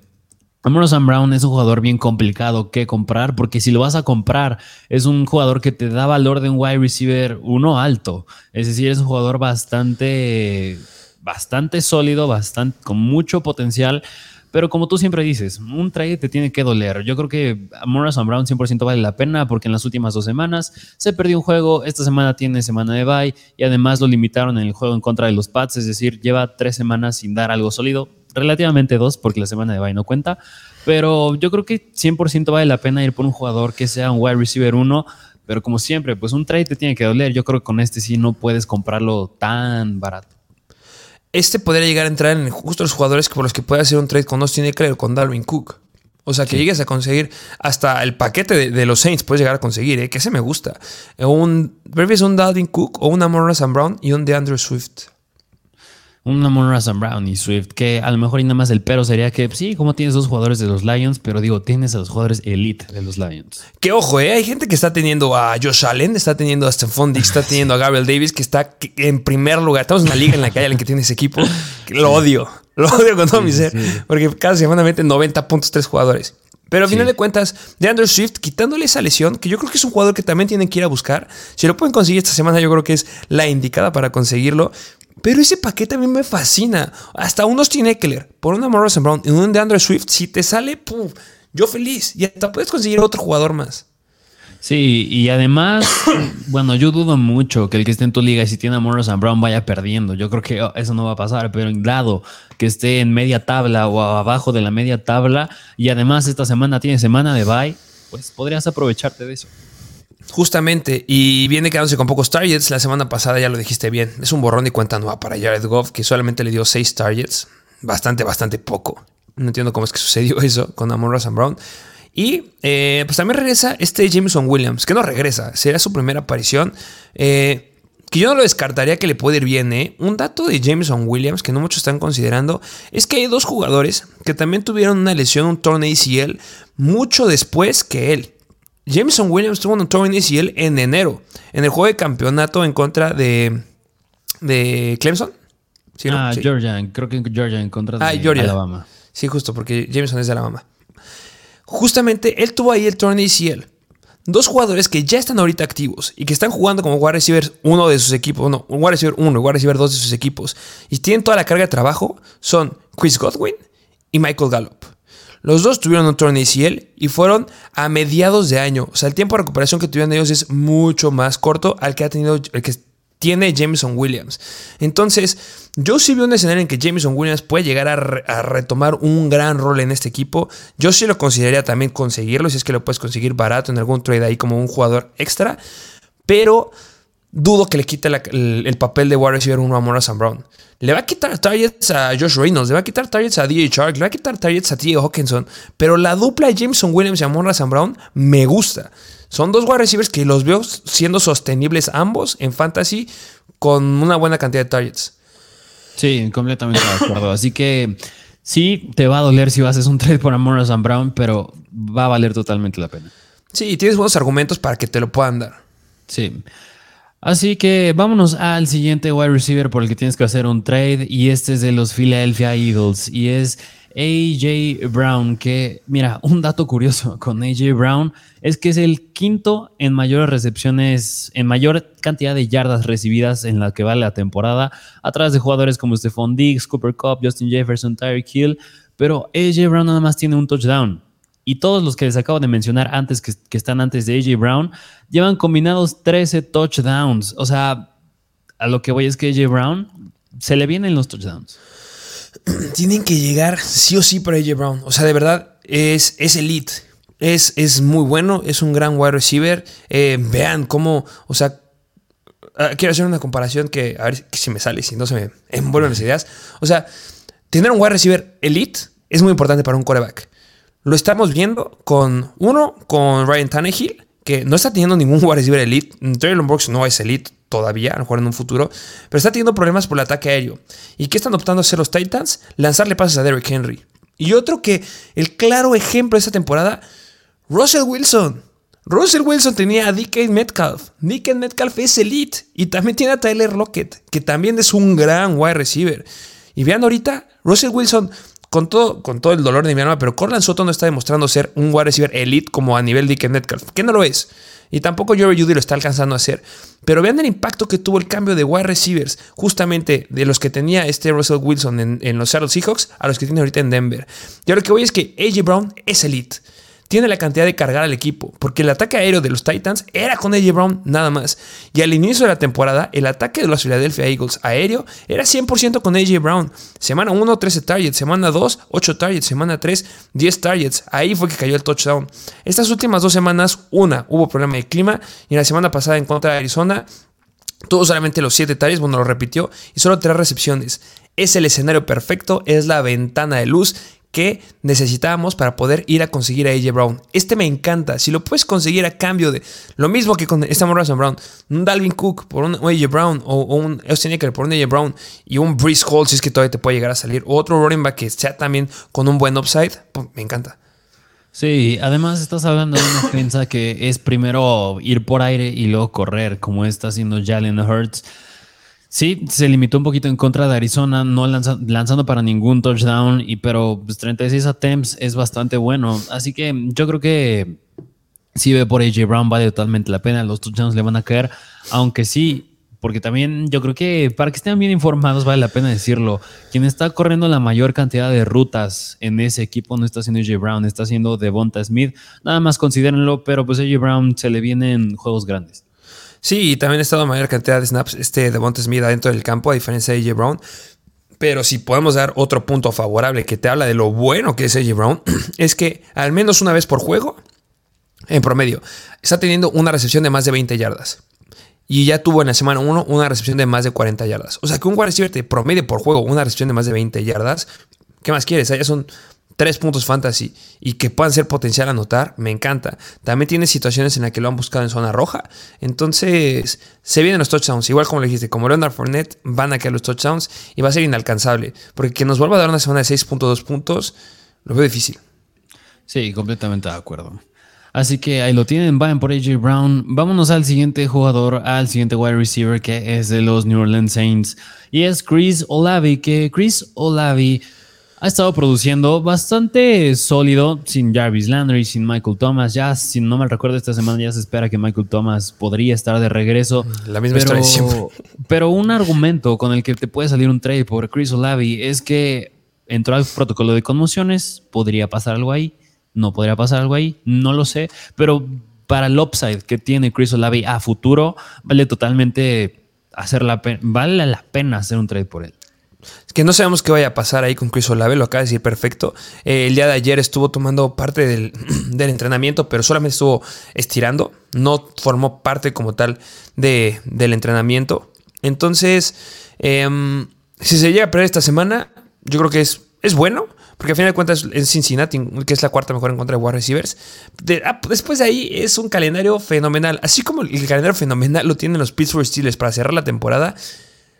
Amon Sam Brown es un jugador bien complicado que comprar, porque si lo vas a comprar, es un jugador que te da valor de un wide receiver uno alto. Es decir, es un jugador bastante, bastante sólido, bastante, con mucho potencial pero como tú siempre dices, un trade te tiene que doler. Yo creo que Morrison Brown 100% vale la pena porque en las últimas dos semanas se perdió un juego, esta semana tiene semana de bye y además lo limitaron en el juego en contra de los Pats, es decir, lleva tres semanas sin dar algo sólido, relativamente dos porque la semana de bye no cuenta, pero yo creo que 100% vale la pena ir por un jugador que sea un wide receiver 1. Pero como siempre, pues un trade te tiene que doler. Yo creo que con este sí no puedes comprarlo tan barato este podría llegar a entrar en justo los jugadores por los que puede hacer un trade con Austin Eckler o con Darwin Cook. O sea, que llegues a conseguir hasta el paquete de, los Saints, puedes llegar a conseguir, ¿eh? que ese me gusta. Un, prefieres un Dalvin Cook o un Amon Brown y un DeAndre Swift un Amon Russell Brown y Swift, que a lo mejor y nada más el pero sería que sí, como tienes dos jugadores de los Lions, pero digo, tienes a los jugadores elite de los Lions. Que ojo, ¿eh? hay gente que está teniendo a Josh Allen, está teniendo a Stephon Diggs, está teniendo a Gabriel Davis, que está en primer lugar. Estamos en una liga en la que hay alguien que tiene ese equipo, que lo odio, lo odio con todo mi ser, porque cada semana meten 90 puntos tres jugadores. Pero a final de cuentas, de Andrew Swift, quitándole esa lesión, que yo creo que es un jugador que también tienen que ir a buscar. Si lo pueden conseguir esta semana, yo creo que es la indicada para conseguirlo. Pero ese paquete a mí me fascina. Hasta unos tiene Eckler, por una Morrison Brown y un de Andrew Swift, si te sale, pum, yo feliz. Y hasta puedes conseguir otro jugador más. Sí, y además, bueno, yo dudo mucho que el que esté en tu liga y si tiene a Morrison Brown vaya perdiendo. Yo creo que oh, eso no va a pasar, pero en lado que esté en media tabla o abajo de la media tabla y además esta semana tiene semana de bye, pues podrías aprovecharte de eso. Justamente, y viene quedándose con pocos targets. La semana pasada ya lo dijiste bien. Es un borrón y cuenta nueva para Jared Goff, que solamente le dio 6 targets. Bastante, bastante poco. No entiendo cómo es que sucedió eso con Amon Ross Brown. Y eh, pues también regresa este Jameson Williams, que no regresa, será su primera aparición. Eh, que yo no lo descartaría que le puede ir bien, ¿eh? Un dato de Jameson Williams que no muchos están considerando es que hay dos jugadores que también tuvieron una lesión, un torneo ACL, mucho después que él. Jameson Williams tuvo un torneo ACL en enero, en el juego de campeonato en contra de, de Clemson. ah, Georgia, creo que Georgia en contra de ah, Alabama. Sí, justo, porque Jameson es de Alabama. Justamente él tuvo ahí el torneo ACL. Dos jugadores que ya están ahorita activos y que están jugando como wide receiver uno de sus equipos, no, wide receiver uno, wide receiver dos de sus equipos, y tienen toda la carga de trabajo, son Chris Godwin y Michael Gallup. Los dos tuvieron un torneo ACL y fueron a mediados de año. O sea, el tiempo de recuperación que tuvieron ellos es mucho más corto al que ha tenido el que tiene Jameson Williams. Entonces, yo sí veo un escenario en que Jameson Williams puede llegar a, a, retomar un gran rol en este equipo. Yo sí lo consideraría también conseguirlo, si es que lo puedes conseguir barato en algún trade ahí como un jugador extra. Pero dudo que le quite el, papel de wide receiver uno a Morrison Brown. Le va a quitar targets a Josh Reynolds, le va a quitar targets a DJ Chark, le va a quitar targets a T. Hawkinson, pero la dupla de Jameson Williams y Morrison Brown me gusta. Son dos wide receivers que los veo siendo sostenibles ambos en fantasy con una buena cantidad de targets. Sí, completamente de acuerdo. Así que sí, te va a doler si hacer un trade por Morrison Brown, pero va a valer totalmente la pena. Sí, tienes buenos argumentos para que te lo puedan dar. Sí. Así que vámonos al siguiente wide receiver por el que tienes que hacer un trade y este es de los Philadelphia Eagles y es AJ Brown, que mira, un dato curioso con AJ Brown es que es el quinto en mayores recepciones, en mayor cantidad de yardas recibidas en la que vale la temporada, atrás de jugadores como Stephon Diggs, Cooper Cup, Justin Jefferson, Tyreek Hill, pero AJ Brown nada más tiene un touchdown. Y todos los que les acabo de mencionar antes, que, están antes de AJ Brown, llevan combinados 13 touchdowns. O sea, a lo que voy es que AJ Brown se le vienen los touchdowns. Tienen que llegar sí o sí para AJ Brown. O sea, de verdad, es, es elite. Es, es muy bueno, es un gran wide receiver. Eh, vean cómo, o sea, ah, quiero hacer una comparación que a ver si me sale, si no se me envuelven las ideas. O sea, tener un wide receiver elite es muy importante para un coreback. Lo estamos viendo con uno, con Ryan Tannehill, que no está teniendo ningún wide receiver elite. Traylon Brooks no es elite todavía, a lo mejor en un futuro, pero está teniendo problemas por el ataque aéreo. ¿Y qué están optando a hacer los Titans? Lanzarle pases a Derrick Henry. Y otro que, el claro ejemplo de esta temporada, Russell Wilson. Russell Wilson tenía a DK Metcalf. DK Metcalf es elite. Y también tiene a Tyler Lockett, que también es un gran wide receiver. Y vean ahorita, Russell Wilson, con todo, con todo el dolor de mi alma, pero Corland Soto no está demostrando ser un wide receiver elite como a nivel DK Metcalf, que no lo es. Y tampoco Jerry Judy lo está alcanzando a hacer. Pero vean el impacto que tuvo el cambio de wide receivers, justamente de los que tenía este Russell Wilson en, en los Seattle Seahawks a los que tiene ahorita en Denver. Y ahora lo que voy es que AJ Brown es elite tiene la cantidad de cargar al equipo, porque el ataque aéreo de los Titans era con AJ Brown nada más. Y al inicio de la temporada, el ataque de los Philadelphia Eagles aéreo era 100% con AJ Brown. Semana 1, 13 targets, semana 2, 8 targets, semana 3, 10 targets. Ahí fue que cayó el touchdown. Estas últimas dos semanas, una, hubo problema de clima, y la semana pasada en contra de Arizona, tuvo solamente los 7 targets, bueno, lo repitió, y solo 3 recepciones. Es el escenario perfecto, es la ventana de luz que necesitábamos para poder ir a conseguir a AJ Brown. Este me encanta. Si lo puedes conseguir a cambio de lo mismo que con esta Morrison Brown, un Dalvin Cook por un AJ Brown o, un Austin Eckler por un AJ Brown y un Breeze Hall, si es que todavía te puede llegar a salir, o otro running back que sea también con un buen upside, me encanta. Sí, además estás hablando de una defensa que es primero ir por aire y luego correr, como está haciendo Jalen Hurts. Sí, se limitó un poquito en contra de Arizona, no lanzando para ningún touchdown, y, pero 36 pues, attempts es bastante bueno. Así que yo creo que si ve por AJ Brown vale totalmente la pena, los touchdowns le van a caer, aunque sí, porque también yo creo que para que estén bien informados vale la pena decirlo, quien está corriendo la mayor cantidad de rutas en ese equipo no está haciendo AJ Brown, está haciendo Devonta Smith, nada más considérenlo, pero pues AJ Brown se le vienen juegos grandes. Sí, y también ha estado mayor cantidad de snaps este de Montes Smith adentro del campo, a diferencia de AJ Brown. Pero si podemos dar otro punto favorable que te habla de lo bueno que es AJ Brown, es que al menos una vez por juego, en promedio, está teniendo una recepción de más de 20 yardas. Y ya tuvo en la semana 1 una recepción de más de 40 yardas. O sea que un wide receiver te promedie por juego una recepción de más de 20 yardas. ¿Qué más quieres? Ya son tres puntos fantasy y que puedan ser potencial anotar, me encanta. También tiene situaciones en las que lo han buscado en zona roja. Entonces, se vienen los touchdowns. Igual como le dijiste, como Leonard Fournette, van a quedar los touchdowns y va a ser inalcanzable. Porque que nos vuelva a dar una semana de 6.2 puntos, lo veo difícil. Sí, completamente de acuerdo. Así que ahí lo tienen, vayan por AJ Brown. Vámonos al siguiente jugador, al siguiente wide receiver que es de los New Orleans Saints. Y es Chris Olavi, que Chris Olavi ha estado produciendo bastante sólido sin Jarvis Landry, sin Michael Thomas. Ya, si no me recuerdo, esta semana ya se espera que Michael Thomas podría estar de regreso. La misma pero, historia Pero un argumento con el que te puede salir un trade por Chris Olavi es que entró al protocolo de conmociones, podría pasar algo ahí, no podría pasar algo ahí, no lo sé, pero para el upside que tiene Chris Olavi a futuro, vale totalmente hacer la vale la pena hacer un trade por él. Es que no sabemos qué vaya a pasar ahí con Chris Olave, lo acaba de decir perfecto. Eh, el día de ayer estuvo tomando parte del, entrenamiento, pero solamente estuvo estirando, no formó parte como tal de, del entrenamiento. Entonces, em, si se llega a perder esta semana, yo creo que es, es bueno, porque al final de cuentas en Cincinnati, que es la cuarta mejor en contra de wide receivers. Ah, después de ahí es un calendario fenomenal. Así como el calendario fenomenal lo tienen los Pittsburgh Steelers para cerrar la temporada.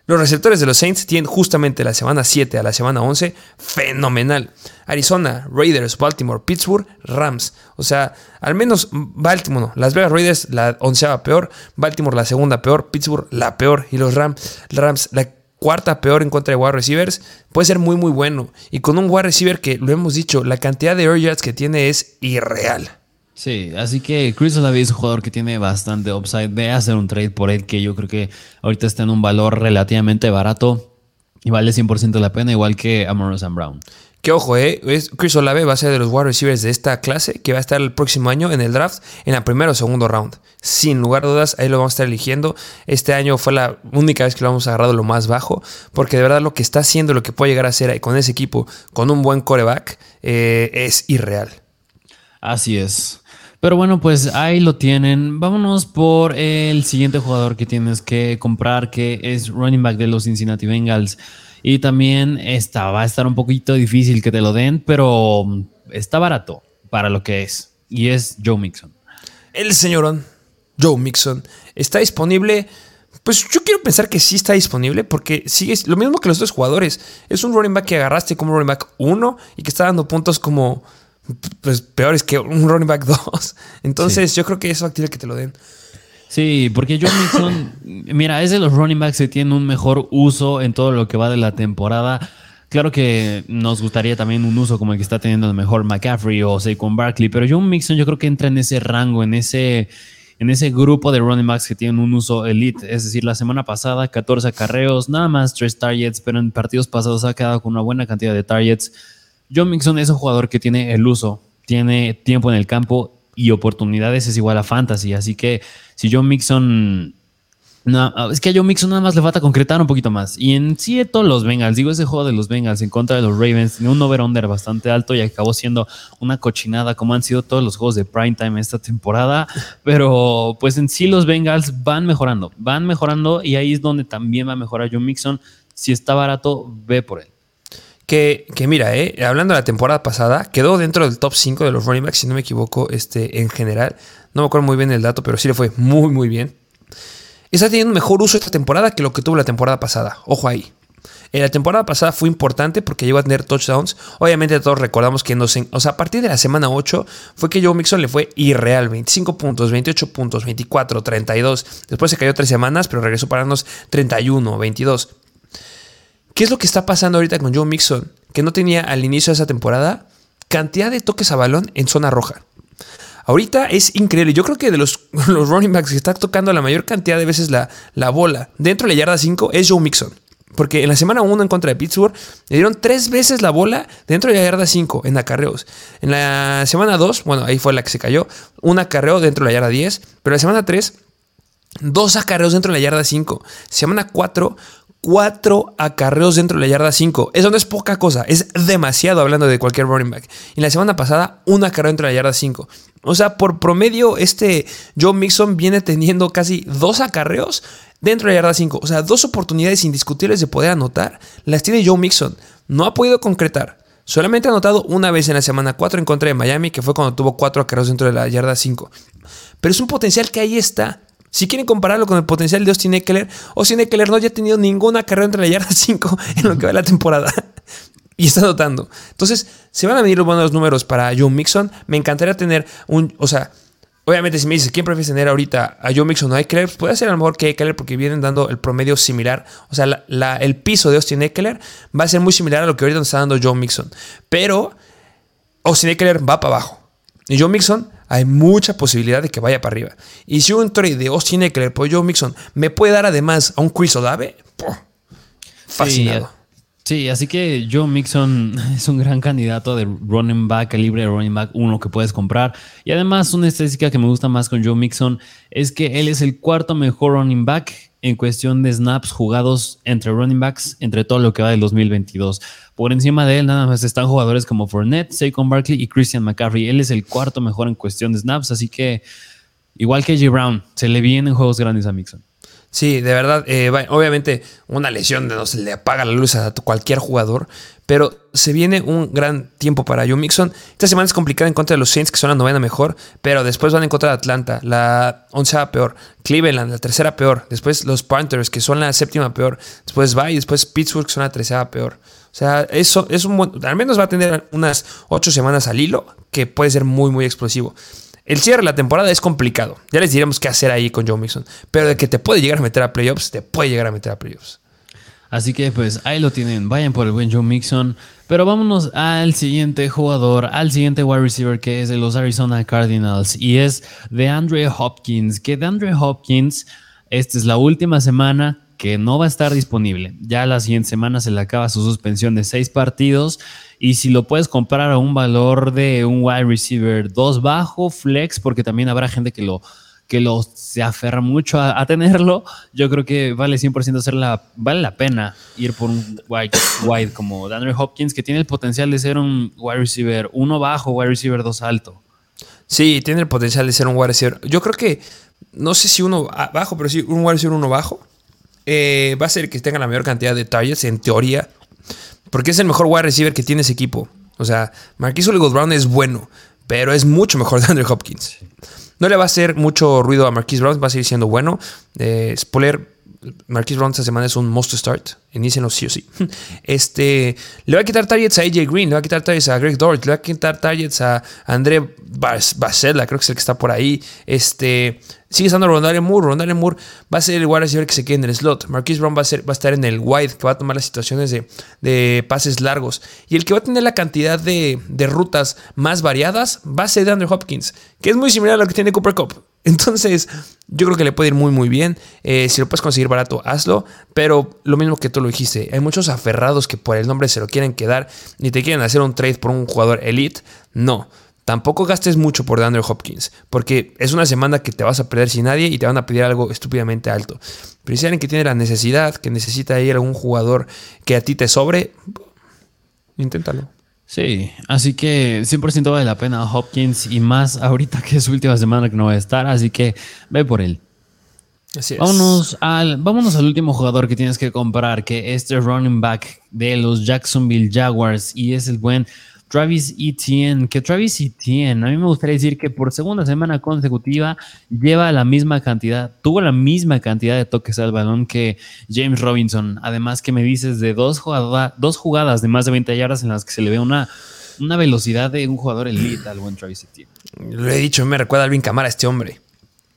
Los receptores de los Saints tienen justamente la semana 7 a la semana 11 fenomenal. Arizona, Raiders, Baltimore, Pittsburgh, Rams. O sea, al menos Baltimore, Las Vegas Raiders la onceava peor, Baltimore la segunda peor, Pittsburgh la peor y los Rams, Rams la cuarta peor en contra de wide receivers, puede ser muy muy bueno. Y con un wide receiver que, lo hemos dicho, la cantidad de yards que tiene es irreal. Sí, así que Chris Olave es un jugador que tiene bastante upside. Ve a hacer un trade por él que yo creo que ahorita está en un valor relativamente barato y vale 100% la pena, igual que Amoroso Sam Brown. Que ojo, eh, Chris Olave va a ser de los wide receivers de esta clase que va a estar el próximo año en el draft en el primero o segundo round. Sin lugar a dudas, ahí lo vamos a estar eligiendo. Este año fue la única vez que lo hemos agarrado lo más bajo, porque de verdad lo que está haciendo, lo que puede llegar a hacer con ese equipo, con un buen coreback, eh, es irreal. Así es. Pero bueno, pues ahí lo tienen. Vámonos por el siguiente jugador que tienes que comprar, que es running back de los Cincinnati Bengals. Y también esta va a estar un poquito difícil que te lo den, pero está barato para lo que es. Y es Joe Mixon. El señorón Joe Mixon está disponible. Pues yo quiero pensar que sí está disponible porque sigue lo mismo que los dos jugadores. Es un running back que agarraste como running back 1 y que está dando puntos como pues peores que un running back 2. Entonces yo creo que es factible que te lo den. Sí, porque John Mixon, mira, es de los running backs que tienen un mejor uso en todo lo que va de la temporada. Claro que nos gustaría también un uso como el que está teniendo el mejor McCaffrey o Saquon Barkley, pero John Mixon yo creo que entra en ese rango, en ese, en ese grupo de running backs que tienen un uso elite. Es decir, la semana pasada 14 acarreos, nada más 3 targets, pero en partidos pasados ha quedado con una buena cantidad de targets. John Mixon es un jugador que tiene el uso, tiene tiempo en el campo y oportunidades es igual a fantasy. Así que si John Mixon. No, es que a John Mixon nada más le falta concretar un poquito más. Y en sí, todos los Bengals, digo, ese juego de los Bengals en contra de los Ravens, tiene un over-under bastante alto y acabó siendo una cochinada, como han sido todos los juegos de primetime esta temporada. Pero pues en sí, los Bengals van mejorando, van mejorando y ahí es donde también va a mejorar John Mixon. Si está barato, ve por él. Que, mira, eh, hablando de la temporada pasada, quedó dentro del top 5 de los running backs, si no me equivoco, este, en general. No me acuerdo muy bien el dato, pero sí le fue muy, muy bien. Está teniendo mejor uso esta temporada que lo que tuvo la temporada pasada. Ojo ahí. En la temporada pasada fue importante porque llegó a tener touchdowns. Obviamente todos recordamos que nos, o sea, a partir de la semana 8 fue que Joe Mixon le fue irreal. 25 puntos, 28 puntos, 24, 32. Después se cayó tres semanas, pero regresó para darnos 31, 22. ¿Qué es lo que está pasando ahorita con Joe Mixon? Que no tenía al inicio de esa temporada cantidad de toques a balón en zona roja. Ahorita es increíble. Yo creo que de los, running backs que está tocando la mayor cantidad de veces la, la bola dentro de la yarda 5 es Joe Mixon. Porque en la semana 1 en contra de Pittsburgh le dieron tres veces la bola dentro de la yarda 5 en acarreos. En la semana 2, bueno, ahí fue la que se cayó, un acarreo dentro de la yarda 10. Pero la semana 3, dos acarreos dentro de la yarda 5. Semana 4, cuatro acarreos dentro de la yarda 5. Eso no es poca cosa, es demasiado hablando de cualquier running back. Y la semana pasada, un acarreo dentro de la yarda 5. O sea, por promedio, este Joe Mixon viene teniendo casi dos acarreos dentro de la yarda 5. O sea, dos oportunidades indiscutibles de poder anotar las tiene Joe Mixon. No ha podido concretar. Solamente ha anotado una vez en la semana 4 en contra de Miami, que fue cuando tuvo cuatro acarreos dentro de la yarda 5. Pero es un potencial que ahí está. Si quieren compararlo con el potencial de Austin Eckler, Austin Eckler no haya tenido ninguna carrera entre la yarda 5 en lo que va la temporada. y está dotando. Entonces, se van a venir los buenos números para Joe Mixon. Me encantaría tener un. O sea, obviamente, si me dices quién prefieres tener ahorita a Joe Mixon o a Eckler, puede ser a lo mejor que Eckler porque vienen dando el promedio similar. O sea, el piso de Austin Eckler va a ser muy similar a lo que ahorita nos está dando Joe Mixon. Pero Austin Eckler va para abajo. Y Joe Mixon hay mucha posibilidad de que vaya para arriba. Y si un trade de Austin Eckler por Joe Mixon me puede dar además a un Chris Olave, fascinado. Sí, así que Joe Mixon es un gran candidato de running back, libre de running back uno que puedes comprar. Y además, una estadística que me gusta más con Joe Mixon es que él es el cuarto mejor running back en cuestión de snaps jugados entre running backs entre todo lo que va del 2022. Por encima de él nada más están jugadores como Fournette, Saquon Barkley y Christian McCaffrey. Él es el cuarto mejor en cuestión de snaps, así que igual que J. Brown, se le vienen juegos grandes a Mixon. Sí, de verdad, eh, obviamente una lesión de no se le apaga la luz a cualquier jugador, pero se viene un gran tiempo para Joe Mixon. Esta semana es complicada en contra de los Saints, que son la novena mejor, pero después van en contra de Atlanta, la onceava peor, Cleveland, la tercera peor, después los Panthers, que son la séptima peor, después va y después Pittsburgh, que son la tercera peor. O sea, eso es un buen, al menos va a tener unas ocho semanas al hilo, que puede ser muy, muy explosivo. El cierre de la temporada es complicado. Ya les diremos qué hacer ahí con Joe Mixon. Pero de que te puede llegar a meter a playoffs, te puede llegar a meter a playoffs. Así que pues ahí lo tienen. Vayan por el buen Joe Mixon. Pero vámonos al siguiente jugador, al siguiente wide receiver que es de los Arizona Cardinals. Y es de Andre Hopkins. Que de Andre Hopkins, esta es la última semana que no va a estar disponible. Ya la siguiente semana se le acaba su suspensión de seis partidos. Y si lo puedes comprar a un valor de un wide receiver 2 bajo, flex, porque también habrá gente que lo, que lo se aferra mucho a, tenerlo, yo creo que vale 100% hacer la, vale la pena ir por un wide, wide como Daniel Hopkins, que tiene el potencial de ser un wide receiver 1 bajo, wide receiver 2 alto. Sí, tiene el potencial de ser un wide receiver. Yo creo que, no sé si uno bajo, pero sí un wide receiver uno bajo. Eh, va a ser que tenga la mayor cantidad de targets, en teoría. Porque es el mejor wide receiver que tiene ese equipo. O sea, Marquis Hollywood Brown es bueno, pero es mucho mejor de Andrew Hopkins. No le va a hacer mucho ruido a Marquis Brown, va a seguir siendo bueno. Eh, spoiler, Marquis Brown esta semana es un must start. Inicienlo sí o sí. Este, le va a quitar targets a AJ Green, le va a quitar targets a Greg Dort, le va a quitar targets a André Basela, creo que es el que está por ahí. Este, sigue estando Rondale Moore. Rondale Moore va a ser el wide receiver que se quede en el slot. Marquis Brown va a, ser, va a estar en el wide, que va a tomar las situaciones de, de pases largos. Y el que va a tener la cantidad de, de rutas más variadas va a ser de Andrew Hopkins, que es muy similar a lo que tiene Cooper Cup. Entonces, yo creo que le puede ir muy, muy bien. Eh, si lo puedes conseguir barato, hazlo. Pero lo mismo que tú lo dijiste, hay muchos aferrados que por el nombre se lo quieren quedar y te quieren hacer un trade por un jugador elite. No. Tampoco gastes mucho por Andrew Hopkins, porque es una semana que te vas a perder sin nadie y te van a pedir algo estúpidamente alto. Pero si alguien que tiene la necesidad, que necesita ir a algún jugador que a ti te sobre, inténtalo. Sí, así que 100% vale la pena Hopkins y más ahorita que es su última semana que no va a estar, así que ve por él. Así es. Vámonos al, vámonos al último jugador que tienes que comprar, que es el running back de los Jacksonville Jaguars y es el buen Travis Etienne, que Travis Etienne, a mí me gustaría decir que por segunda semana consecutiva lleva la misma cantidad, tuvo la misma cantidad de toques al balón que James Robinson. Además que me dices de dos, dos jugadas de más de 20 yardas en las que se le ve una, una velocidad de un jugador elite al buen Travis Etienne. Lo he dicho, me recuerda a Alvin Camara este hombre.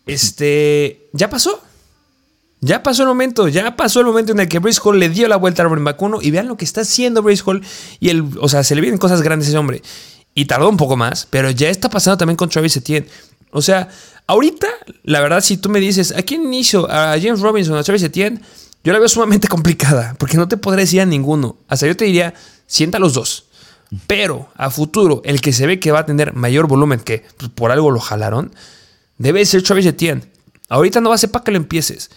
Este, ¿ya pasó? Ya pasó el momento, ya pasó el momento en el que Brace Hall le dio la vuelta running back 1 y vean lo que está haciendo Brace Hall y el, o sea, se le vienen cosas grandes a ese hombre. Y tardó un poco más, pero ya está pasando también con Travis Etienne. O sea, ahorita, la verdad, si tú me dices, ¿a quién inicio? ¿A James Robinson a Travis Etienne? Yo la veo sumamente complicada, porque no te podré decir a ninguno. Hasta yo te diría, sienta los dos. Pero a futuro, el que se ve que va a tener mayor volumen, que por algo lo jalaron, debe ser Travis Etienne. Ahorita no va a ser para que lo empieces.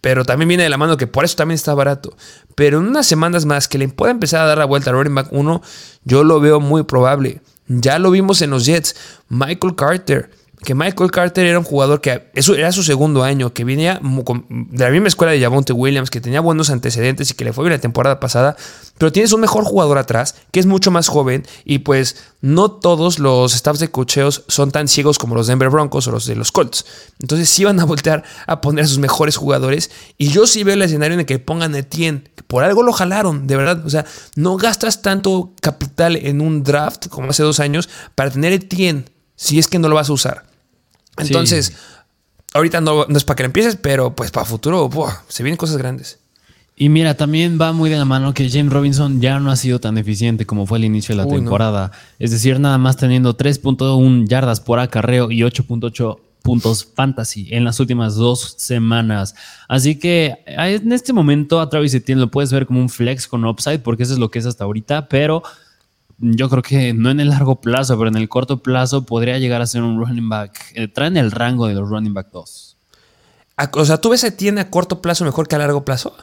Pero también viene de la mano que por eso también está barato. Pero en unas semanas más que le pueda empezar a dar la vuelta al running back 1, yo lo veo muy probable. Ya lo vimos en los Jets. Michael Carter que Michael Carter era un jugador que eso era su segundo año, que venía de la misma escuela de Javonte Williams, que tenía buenos antecedentes y que le fue bien la temporada pasada, pero tienes un mejor jugador atrás, que es mucho más joven, y pues no todos los staffs de cocheos son tan ciegos como los Denver Broncos o los de los Colts. Entonces sí van a voltear a poner a sus mejores jugadores, y yo sí veo el escenario en el que pongan Etienne, por algo lo jalaron, de verdad, o sea, no gastas tanto capital en un draft como hace dos años para tener Etienne, si es que no lo vas a usar. Entonces, ahorita no, es para que empieces, pero pues para futuro, se vienen cosas grandes. Y mira, también va muy de la mano que James Robinson ya no ha sido tan eficiente como fue al inicio de la temporada. Es decir, nada más teniendo 3.1 yardas por acarreo y 8.8 puntos fantasy en las últimas dos semanas. Así que en este momento a Travis Etienne lo puedes ver como un flex con upside porque eso es lo que es hasta ahorita, pero yo creo que no en el largo plazo, pero en el corto plazo podría llegar a ser un running back. Eh, traen el rango de los running back 2. O sea, ¿tú ves a tiene a corto plazo mejor que a largo plazo?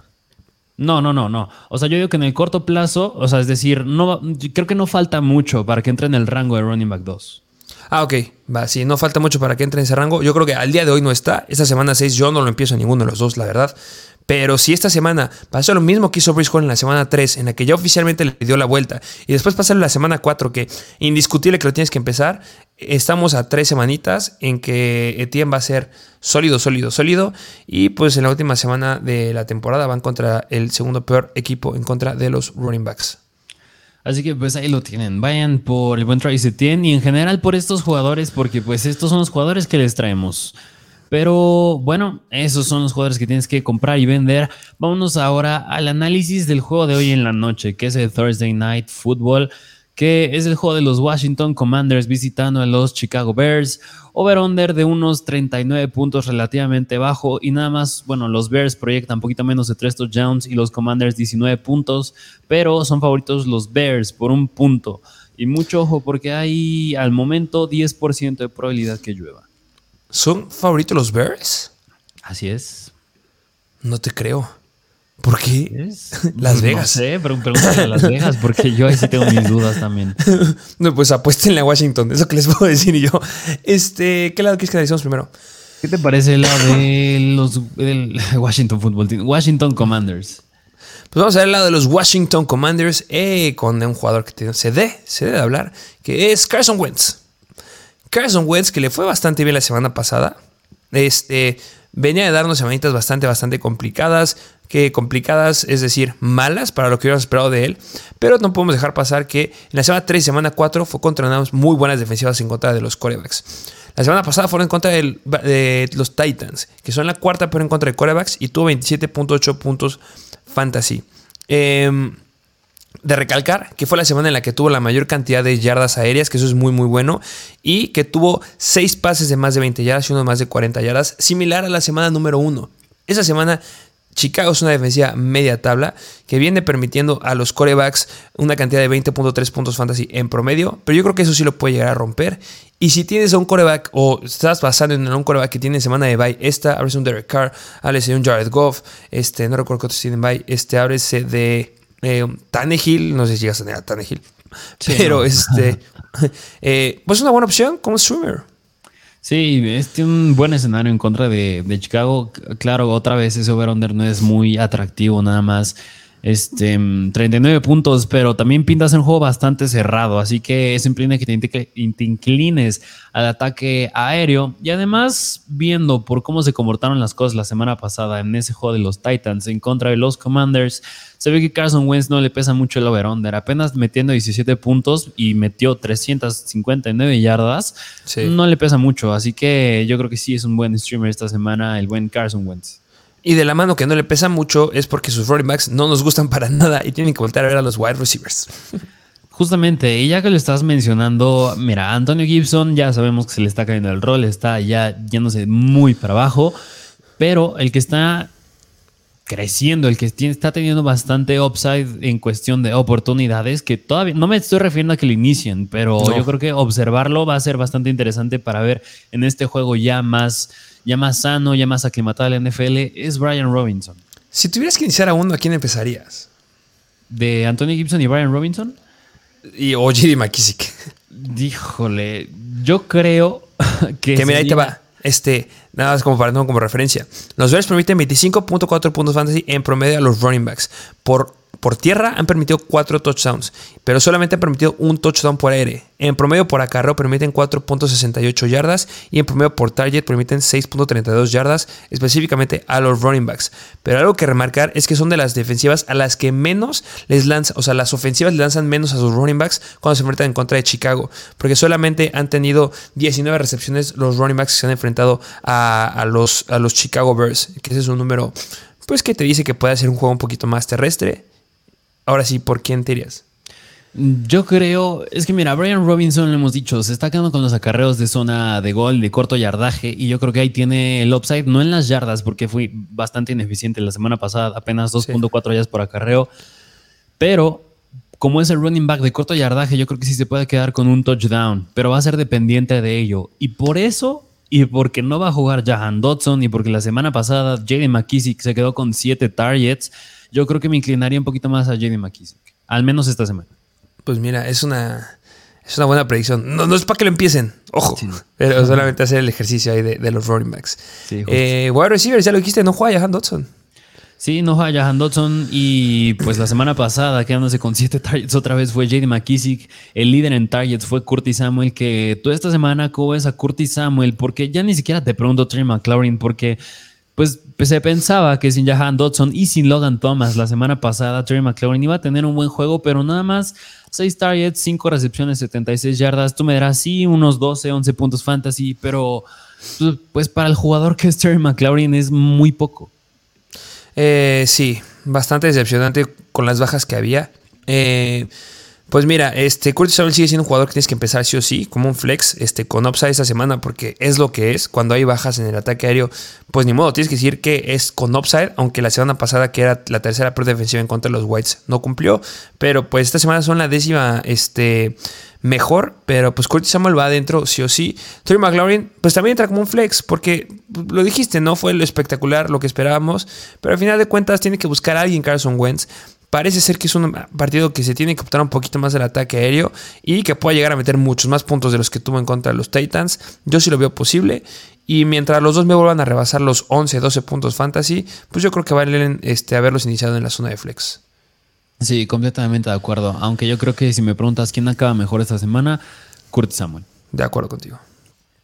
No, no, no, no. O sea, yo digo que en el corto plazo, o sea, es decir, no, creo que no falta mucho para que entre en el rango de running back 2. Ah, ok. Va, sí, no falta mucho para que entre en ese rango. Yo creo que al día de hoy no está. Esta semana 6 yo no lo empiezo a ninguno de los dos, la verdad. Pero si esta semana pasó lo mismo que hizo Brice Hall en la semana 3, en la que ya oficialmente le dio la vuelta, y después pasar la semana 4, que indiscutible que lo tienes que empezar, estamos a tres semanitas en que Etienne va a ser sólido, sólido, sólido, y pues en la última semana de la temporada van contra el segundo peor equipo en contra de los running backs. Así que pues ahí lo tienen. Vayan por el buen Travis Etienne y en general por estos jugadores, porque pues estos son los jugadores que les traemos. Pero bueno, esos son los jugadores que tienes que comprar y vender. Vámonos ahora al análisis del juego de hoy en la noche, que es el Thursday Night Football, que es el juego de los Washington Commanders visitando a los Chicago Bears. Over-under de unos 39 puntos relativamente bajo y nada más, bueno, los Bears proyectan poquito menos de 3 touchdowns y los Commanders 19 puntos, pero son favoritos los Bears por un punto. Y mucho ojo porque hay al momento 10% de probabilidad que llueva. ¿Son favoritos los Bears? Así es. No te creo. ¿Por qué? Las Vegas. No sé, pero pregúntale a Las Vegas, porque yo ahí sí tengo mis dudas también. no, pues apuéstenle a Washington, eso que les puedo decir y yo. Este, ¿qué lado quieres que analicemos primero? ¿Qué te parece la de los del Washington Football Team? Washington Commanders. Pues vamos a ver el lado de los Washington Commanders eh, con un jugador que se debe, se debe hablar, que es Carson Wentz. Carson Wentz, que le fue bastante bien la semana pasada. Este, venía de darnos semanitas bastante, bastante complicadas, que complicadas, es decir, malas para lo que hubiéramos esperado de él, pero no podemos dejar pasar que en la semana 3 y semana 4 fue contra unas muy buenas defensivas en contra de los corebacks. La semana pasada fueron en contra de, los Titans, que son la cuarta pero en contra de corebacks y tuvo 27.8 puntos fantasy. Eh, de recalcar que fue la semana en la que tuvo la mayor cantidad de yardas aéreas, que eso es muy muy bueno, y que tuvo 6 pases de más de 20 yardas y uno de más de 40 yardas, similar a la semana número 1. Esa semana Chicago es una defensiva media tabla que viene permitiendo a los corebacks una cantidad de 20.3 puntos fantasy en promedio, pero yo creo que eso sí lo puede llegar a romper. Y si tienes a un coreback o estás basando en un coreback que tiene semana de bye, esta, ábrese un Derek Carr, ábrese un Jared Goff, este, no recuerdo cuántos tienen bye, este, ábrese de eh, Tannehill, no sé si llegas a tener a Tannehill, pero este, eh, pues una buena opción como streamer. Sí, es un buen escenario en contra de, de Chicago. Claro, otra vez ese over-under no es muy atractivo, nada más este, 39 puntos, pero también pintas un juego bastante cerrado, así que eso implica que te, inclines al ataque aéreo y además viendo por cómo se comportaron las cosas la semana pasada en ese juego de los Titans en contra de los Commanders, se ve que Carson Wentz no le pesa mucho el over-under, apenas metiendo 17 puntos y metió 359 yardas, no le pesa mucho, así que yo creo que sí es un buen streamer esta semana el buen Carson Wentz. Y de la mano que no le pesa mucho es porque sus running backs no nos gustan para nada y tienen que volver a ver a los wide receivers. Justamente, y ya que lo estás mencionando, mira, Antonio Gibson ya sabemos que se le está cayendo el rol, está ya yéndose muy para abajo, pero el que está creciendo, el que está teniendo bastante upside en cuestión de oportunidades, que todavía no me estoy refiriendo a que lo inicien, pero yo creo que observarlo va a ser bastante interesante para ver en este juego ya más ya más sano, ya más aclimatado al NFL, es Brian Robinson. Si tuvieras que iniciar a uno, ¿a quién empezarías? ¿De Anthony Gibson y Brian Robinson? Y, o J.D. McKissick. Díjole, yo creo que. Que mira, ahí te va. Este, nada más como para no como referencia. Los Bears permiten 25.4 puntos fantasy en promedio a los running backs por por tierra han permitido 4 touchdowns, pero solamente han permitido un touchdown por aire. En promedio por acarreo permiten 4.68 yardas y en promedio por target permiten 6.32 yardas, específicamente a los running backs. Pero algo que remarcar es que son de las defensivas a las que menos les lanzan, o sea, las ofensivas le lanzan menos a sus running backs cuando se enfrentan en contra de Chicago, porque solamente han tenido 19 recepciones los running backs que se han enfrentado a, los, a los Chicago Bears, que ese es un número pues que te dice que puede ser un juego un poquito más terrestre Ahora sí, ¿por quién te irías? Yo creo, es que mira, Brian Robinson, lo hemos dicho, se está quedando con los acarreos de zona de gol, de corto yardaje, y yo creo que ahí tiene el upside, no en las yardas, porque fui bastante ineficiente la semana pasada, apenas 2.4 yardas por acarreo, pero como es el running back de corto yardaje, yo creo que sí se puede quedar con un touchdown, pero va a ser dependiente de ello, y por eso, y porque no va a jugar Jahan Dodson, y porque la semana pasada Jaden McKissick se quedó con 7 targets, yo creo que me inclinaría un poquito más a JD McKissick, al menos esta semana. Pues mira, es una, es una buena predicción. No, no es para que lo empiecen, ojo, pero solamente hacer el ejercicio ahí de, los running backs. Sí, eh, wide receivers, ya lo dijiste, no juega Jahan Dodson. Sí, no juega Jahan Dodson y pues la semana pasada quedándose con siete targets otra vez fue JD McKissick. El líder en targets fue Curtis Samuel, que tú esta semana ¿cómo ves a Curtis Samuel? Porque ya ni siquiera te pregunto Trey McLaurin porque pues, se pensaba que sin Jahan Dodson y sin Logan Thomas la semana pasada, Terry McLaurin iba a tener un buen juego, pero nada más 6 targets, 5 recepciones, 76 yardas. Tú me dirás, sí, unos 12, 11 puntos fantasy, pero pues para el jugador que es Terry McLaurin es muy poco. Eh, sí, bastante decepcionante con las bajas que había. Eh, pues mira, este Curtis Samuel sigue siendo un jugador que tienes que empezar sí o sí, como un flex, este, con upside esta semana, porque es lo que es. Cuando hay bajas en el ataque aéreo, pues ni modo, tienes que decir que es con upside, aunque la semana pasada, que era la tercera pro defensiva en contra de los Whites, no cumplió. Pero pues esta semana son la décima este, mejor, pero pues Curtis Samuel va adentro sí o sí. Terry McLaurin, pues también entra como un flex, porque lo dijiste, no fue lo espectacular, lo que esperábamos, pero al final de cuentas tiene que buscar a alguien, Carson Wentz. Parece ser que es un partido que se tiene que optar un poquito más del ataque aéreo y que pueda llegar a meter muchos más puntos de los que tuvo en contra de los Titans. Yo sí lo veo posible. Y mientras los dos me vuelvan a rebasar los 11, 12 puntos fantasy, pues yo creo que valen este, haberlos iniciado en la zona de flex. Sí, completamente de acuerdo. Aunque yo creo que si me preguntas quién acaba mejor esta semana, Kurt Samuel. De acuerdo contigo.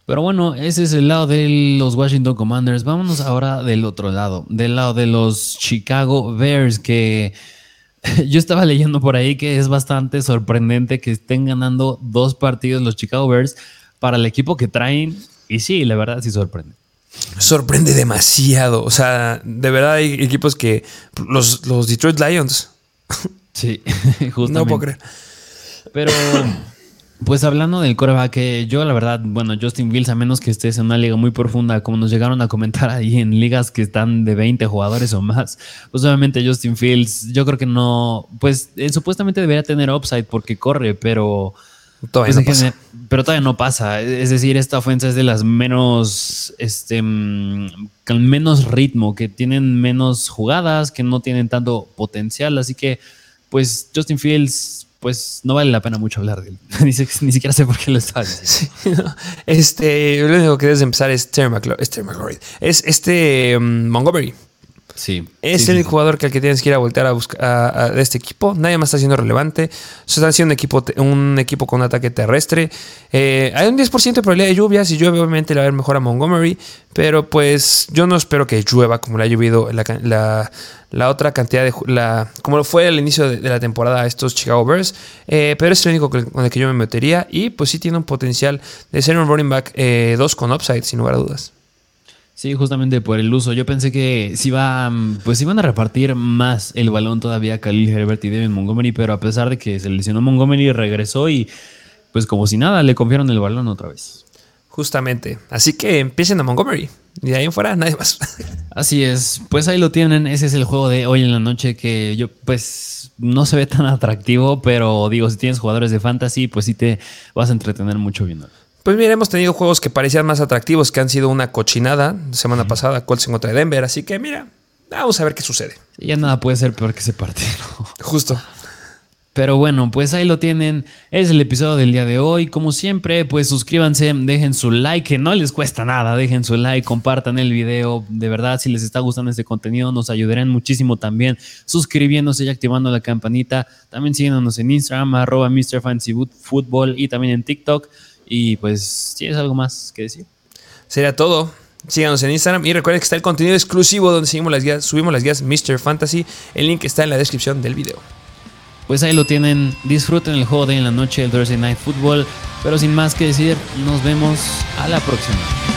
Pero bueno, ese es el lado de los Washington Commanders. Vámonos ahora del otro lado, del lado de los Chicago Bears, que yo estaba leyendo por ahí que es bastante sorprendente que estén ganando dos partidos los Chicago Bears para el equipo que traen. Y sí, la verdad sí sorprende. Sorprende demasiado. O sea, de verdad hay equipos que. Los, los Detroit Lions. Sí, justamente. No puedo creer. Pero, pues hablando del coreback, yo la verdad, bueno, Justin Fields, a menos que estés en una liga muy profunda, como nos llegaron a comentar ahí en ligas que están de 20 jugadores o más, pues obviamente Justin Fields, yo creo que no, pues él supuestamente debería tener upside porque corre, pero... Todavía pues, no pasa. Pero todavía no pasa. Es decir, esta ofensa es de las menos, este, mm, con menos ritmo, que tienen menos jugadas, que no tienen tanto potencial. Así que, pues, Justin Fields, pues, no vale la pena mucho hablar de él. ni, si- ni siquiera sé por qué lo estaba. Sí. Este, lo único que debes de empezar. Es, Terry McLaurin. es este mm, Montgomery. Sí. Es sí, el sí, jugador que al que tienes que ir a voltear a buscar a- este equipo. Nadie más está siendo relevante. Se está haciendo un equipo, un equipo con ataque terrestre. Eh, hay un 10% de probabilidad de lluvia. Si llueve, obviamente le va a ver mejor a Montgomery. Pero pues yo no espero que llueva como le ha llovido la, la- la otra cantidad de. La, como lo fue al inicio de, de la temporada a estos Chicago Bears. Eh, pero es el único que- con el que yo me metería. Y pues sí tiene un potencial de ser un running back 2 con upside, sin lugar a dudas. Sí, justamente por el uso. Yo pensé que si iba, mm, pues iban a repartir más el balón todavía Khalil Herbert y David Montgomery, pero a pesar de que se lesionó Montgomery, regresó y pues como si nada, le confiaron el balón otra vez. Justamente. Así que empiecen a Montgomery. Y de ahí en fuera, nadie más. Así es, pues ahí lo tienen, ese es el juego de hoy en la noche que yo pues no se ve tan atractivo, pero digo, si tienes jugadores de fantasy, pues sí te vas a entretener mucho viendo. Pues mira, hemos tenido juegos que parecían más atractivos, que han sido una cochinada. Semana pasada, Colts en contra de Denver. Así que mira, vamos a ver qué sucede. Ya nada puede ser peor que ese partido. Justo. Pero bueno, pues ahí lo tienen. Es el episodio del día de hoy. Como siempre, pues suscríbanse, dejen su like, que no les cuesta nada. Dejen su like, compartan el video. De verdad, si les está gustando este contenido, nos ayudarán muchísimo también suscribiéndose y activando la campanita. También síguenos en Instagram, arroba Mr. Fancy Football y también en TikTok. Y pues, ¿tienes algo más que decir? Sería todo. Síganos en Instagram y recuerden que está el contenido exclusivo donde seguimos las guías, subimos las guías Mr. Fantasy. El link está en la descripción del video. Pues ahí lo tienen. Disfruten el juego de en la noche, el Thursday Night Football. Pero sin más que decir, nos vemos a la próxima.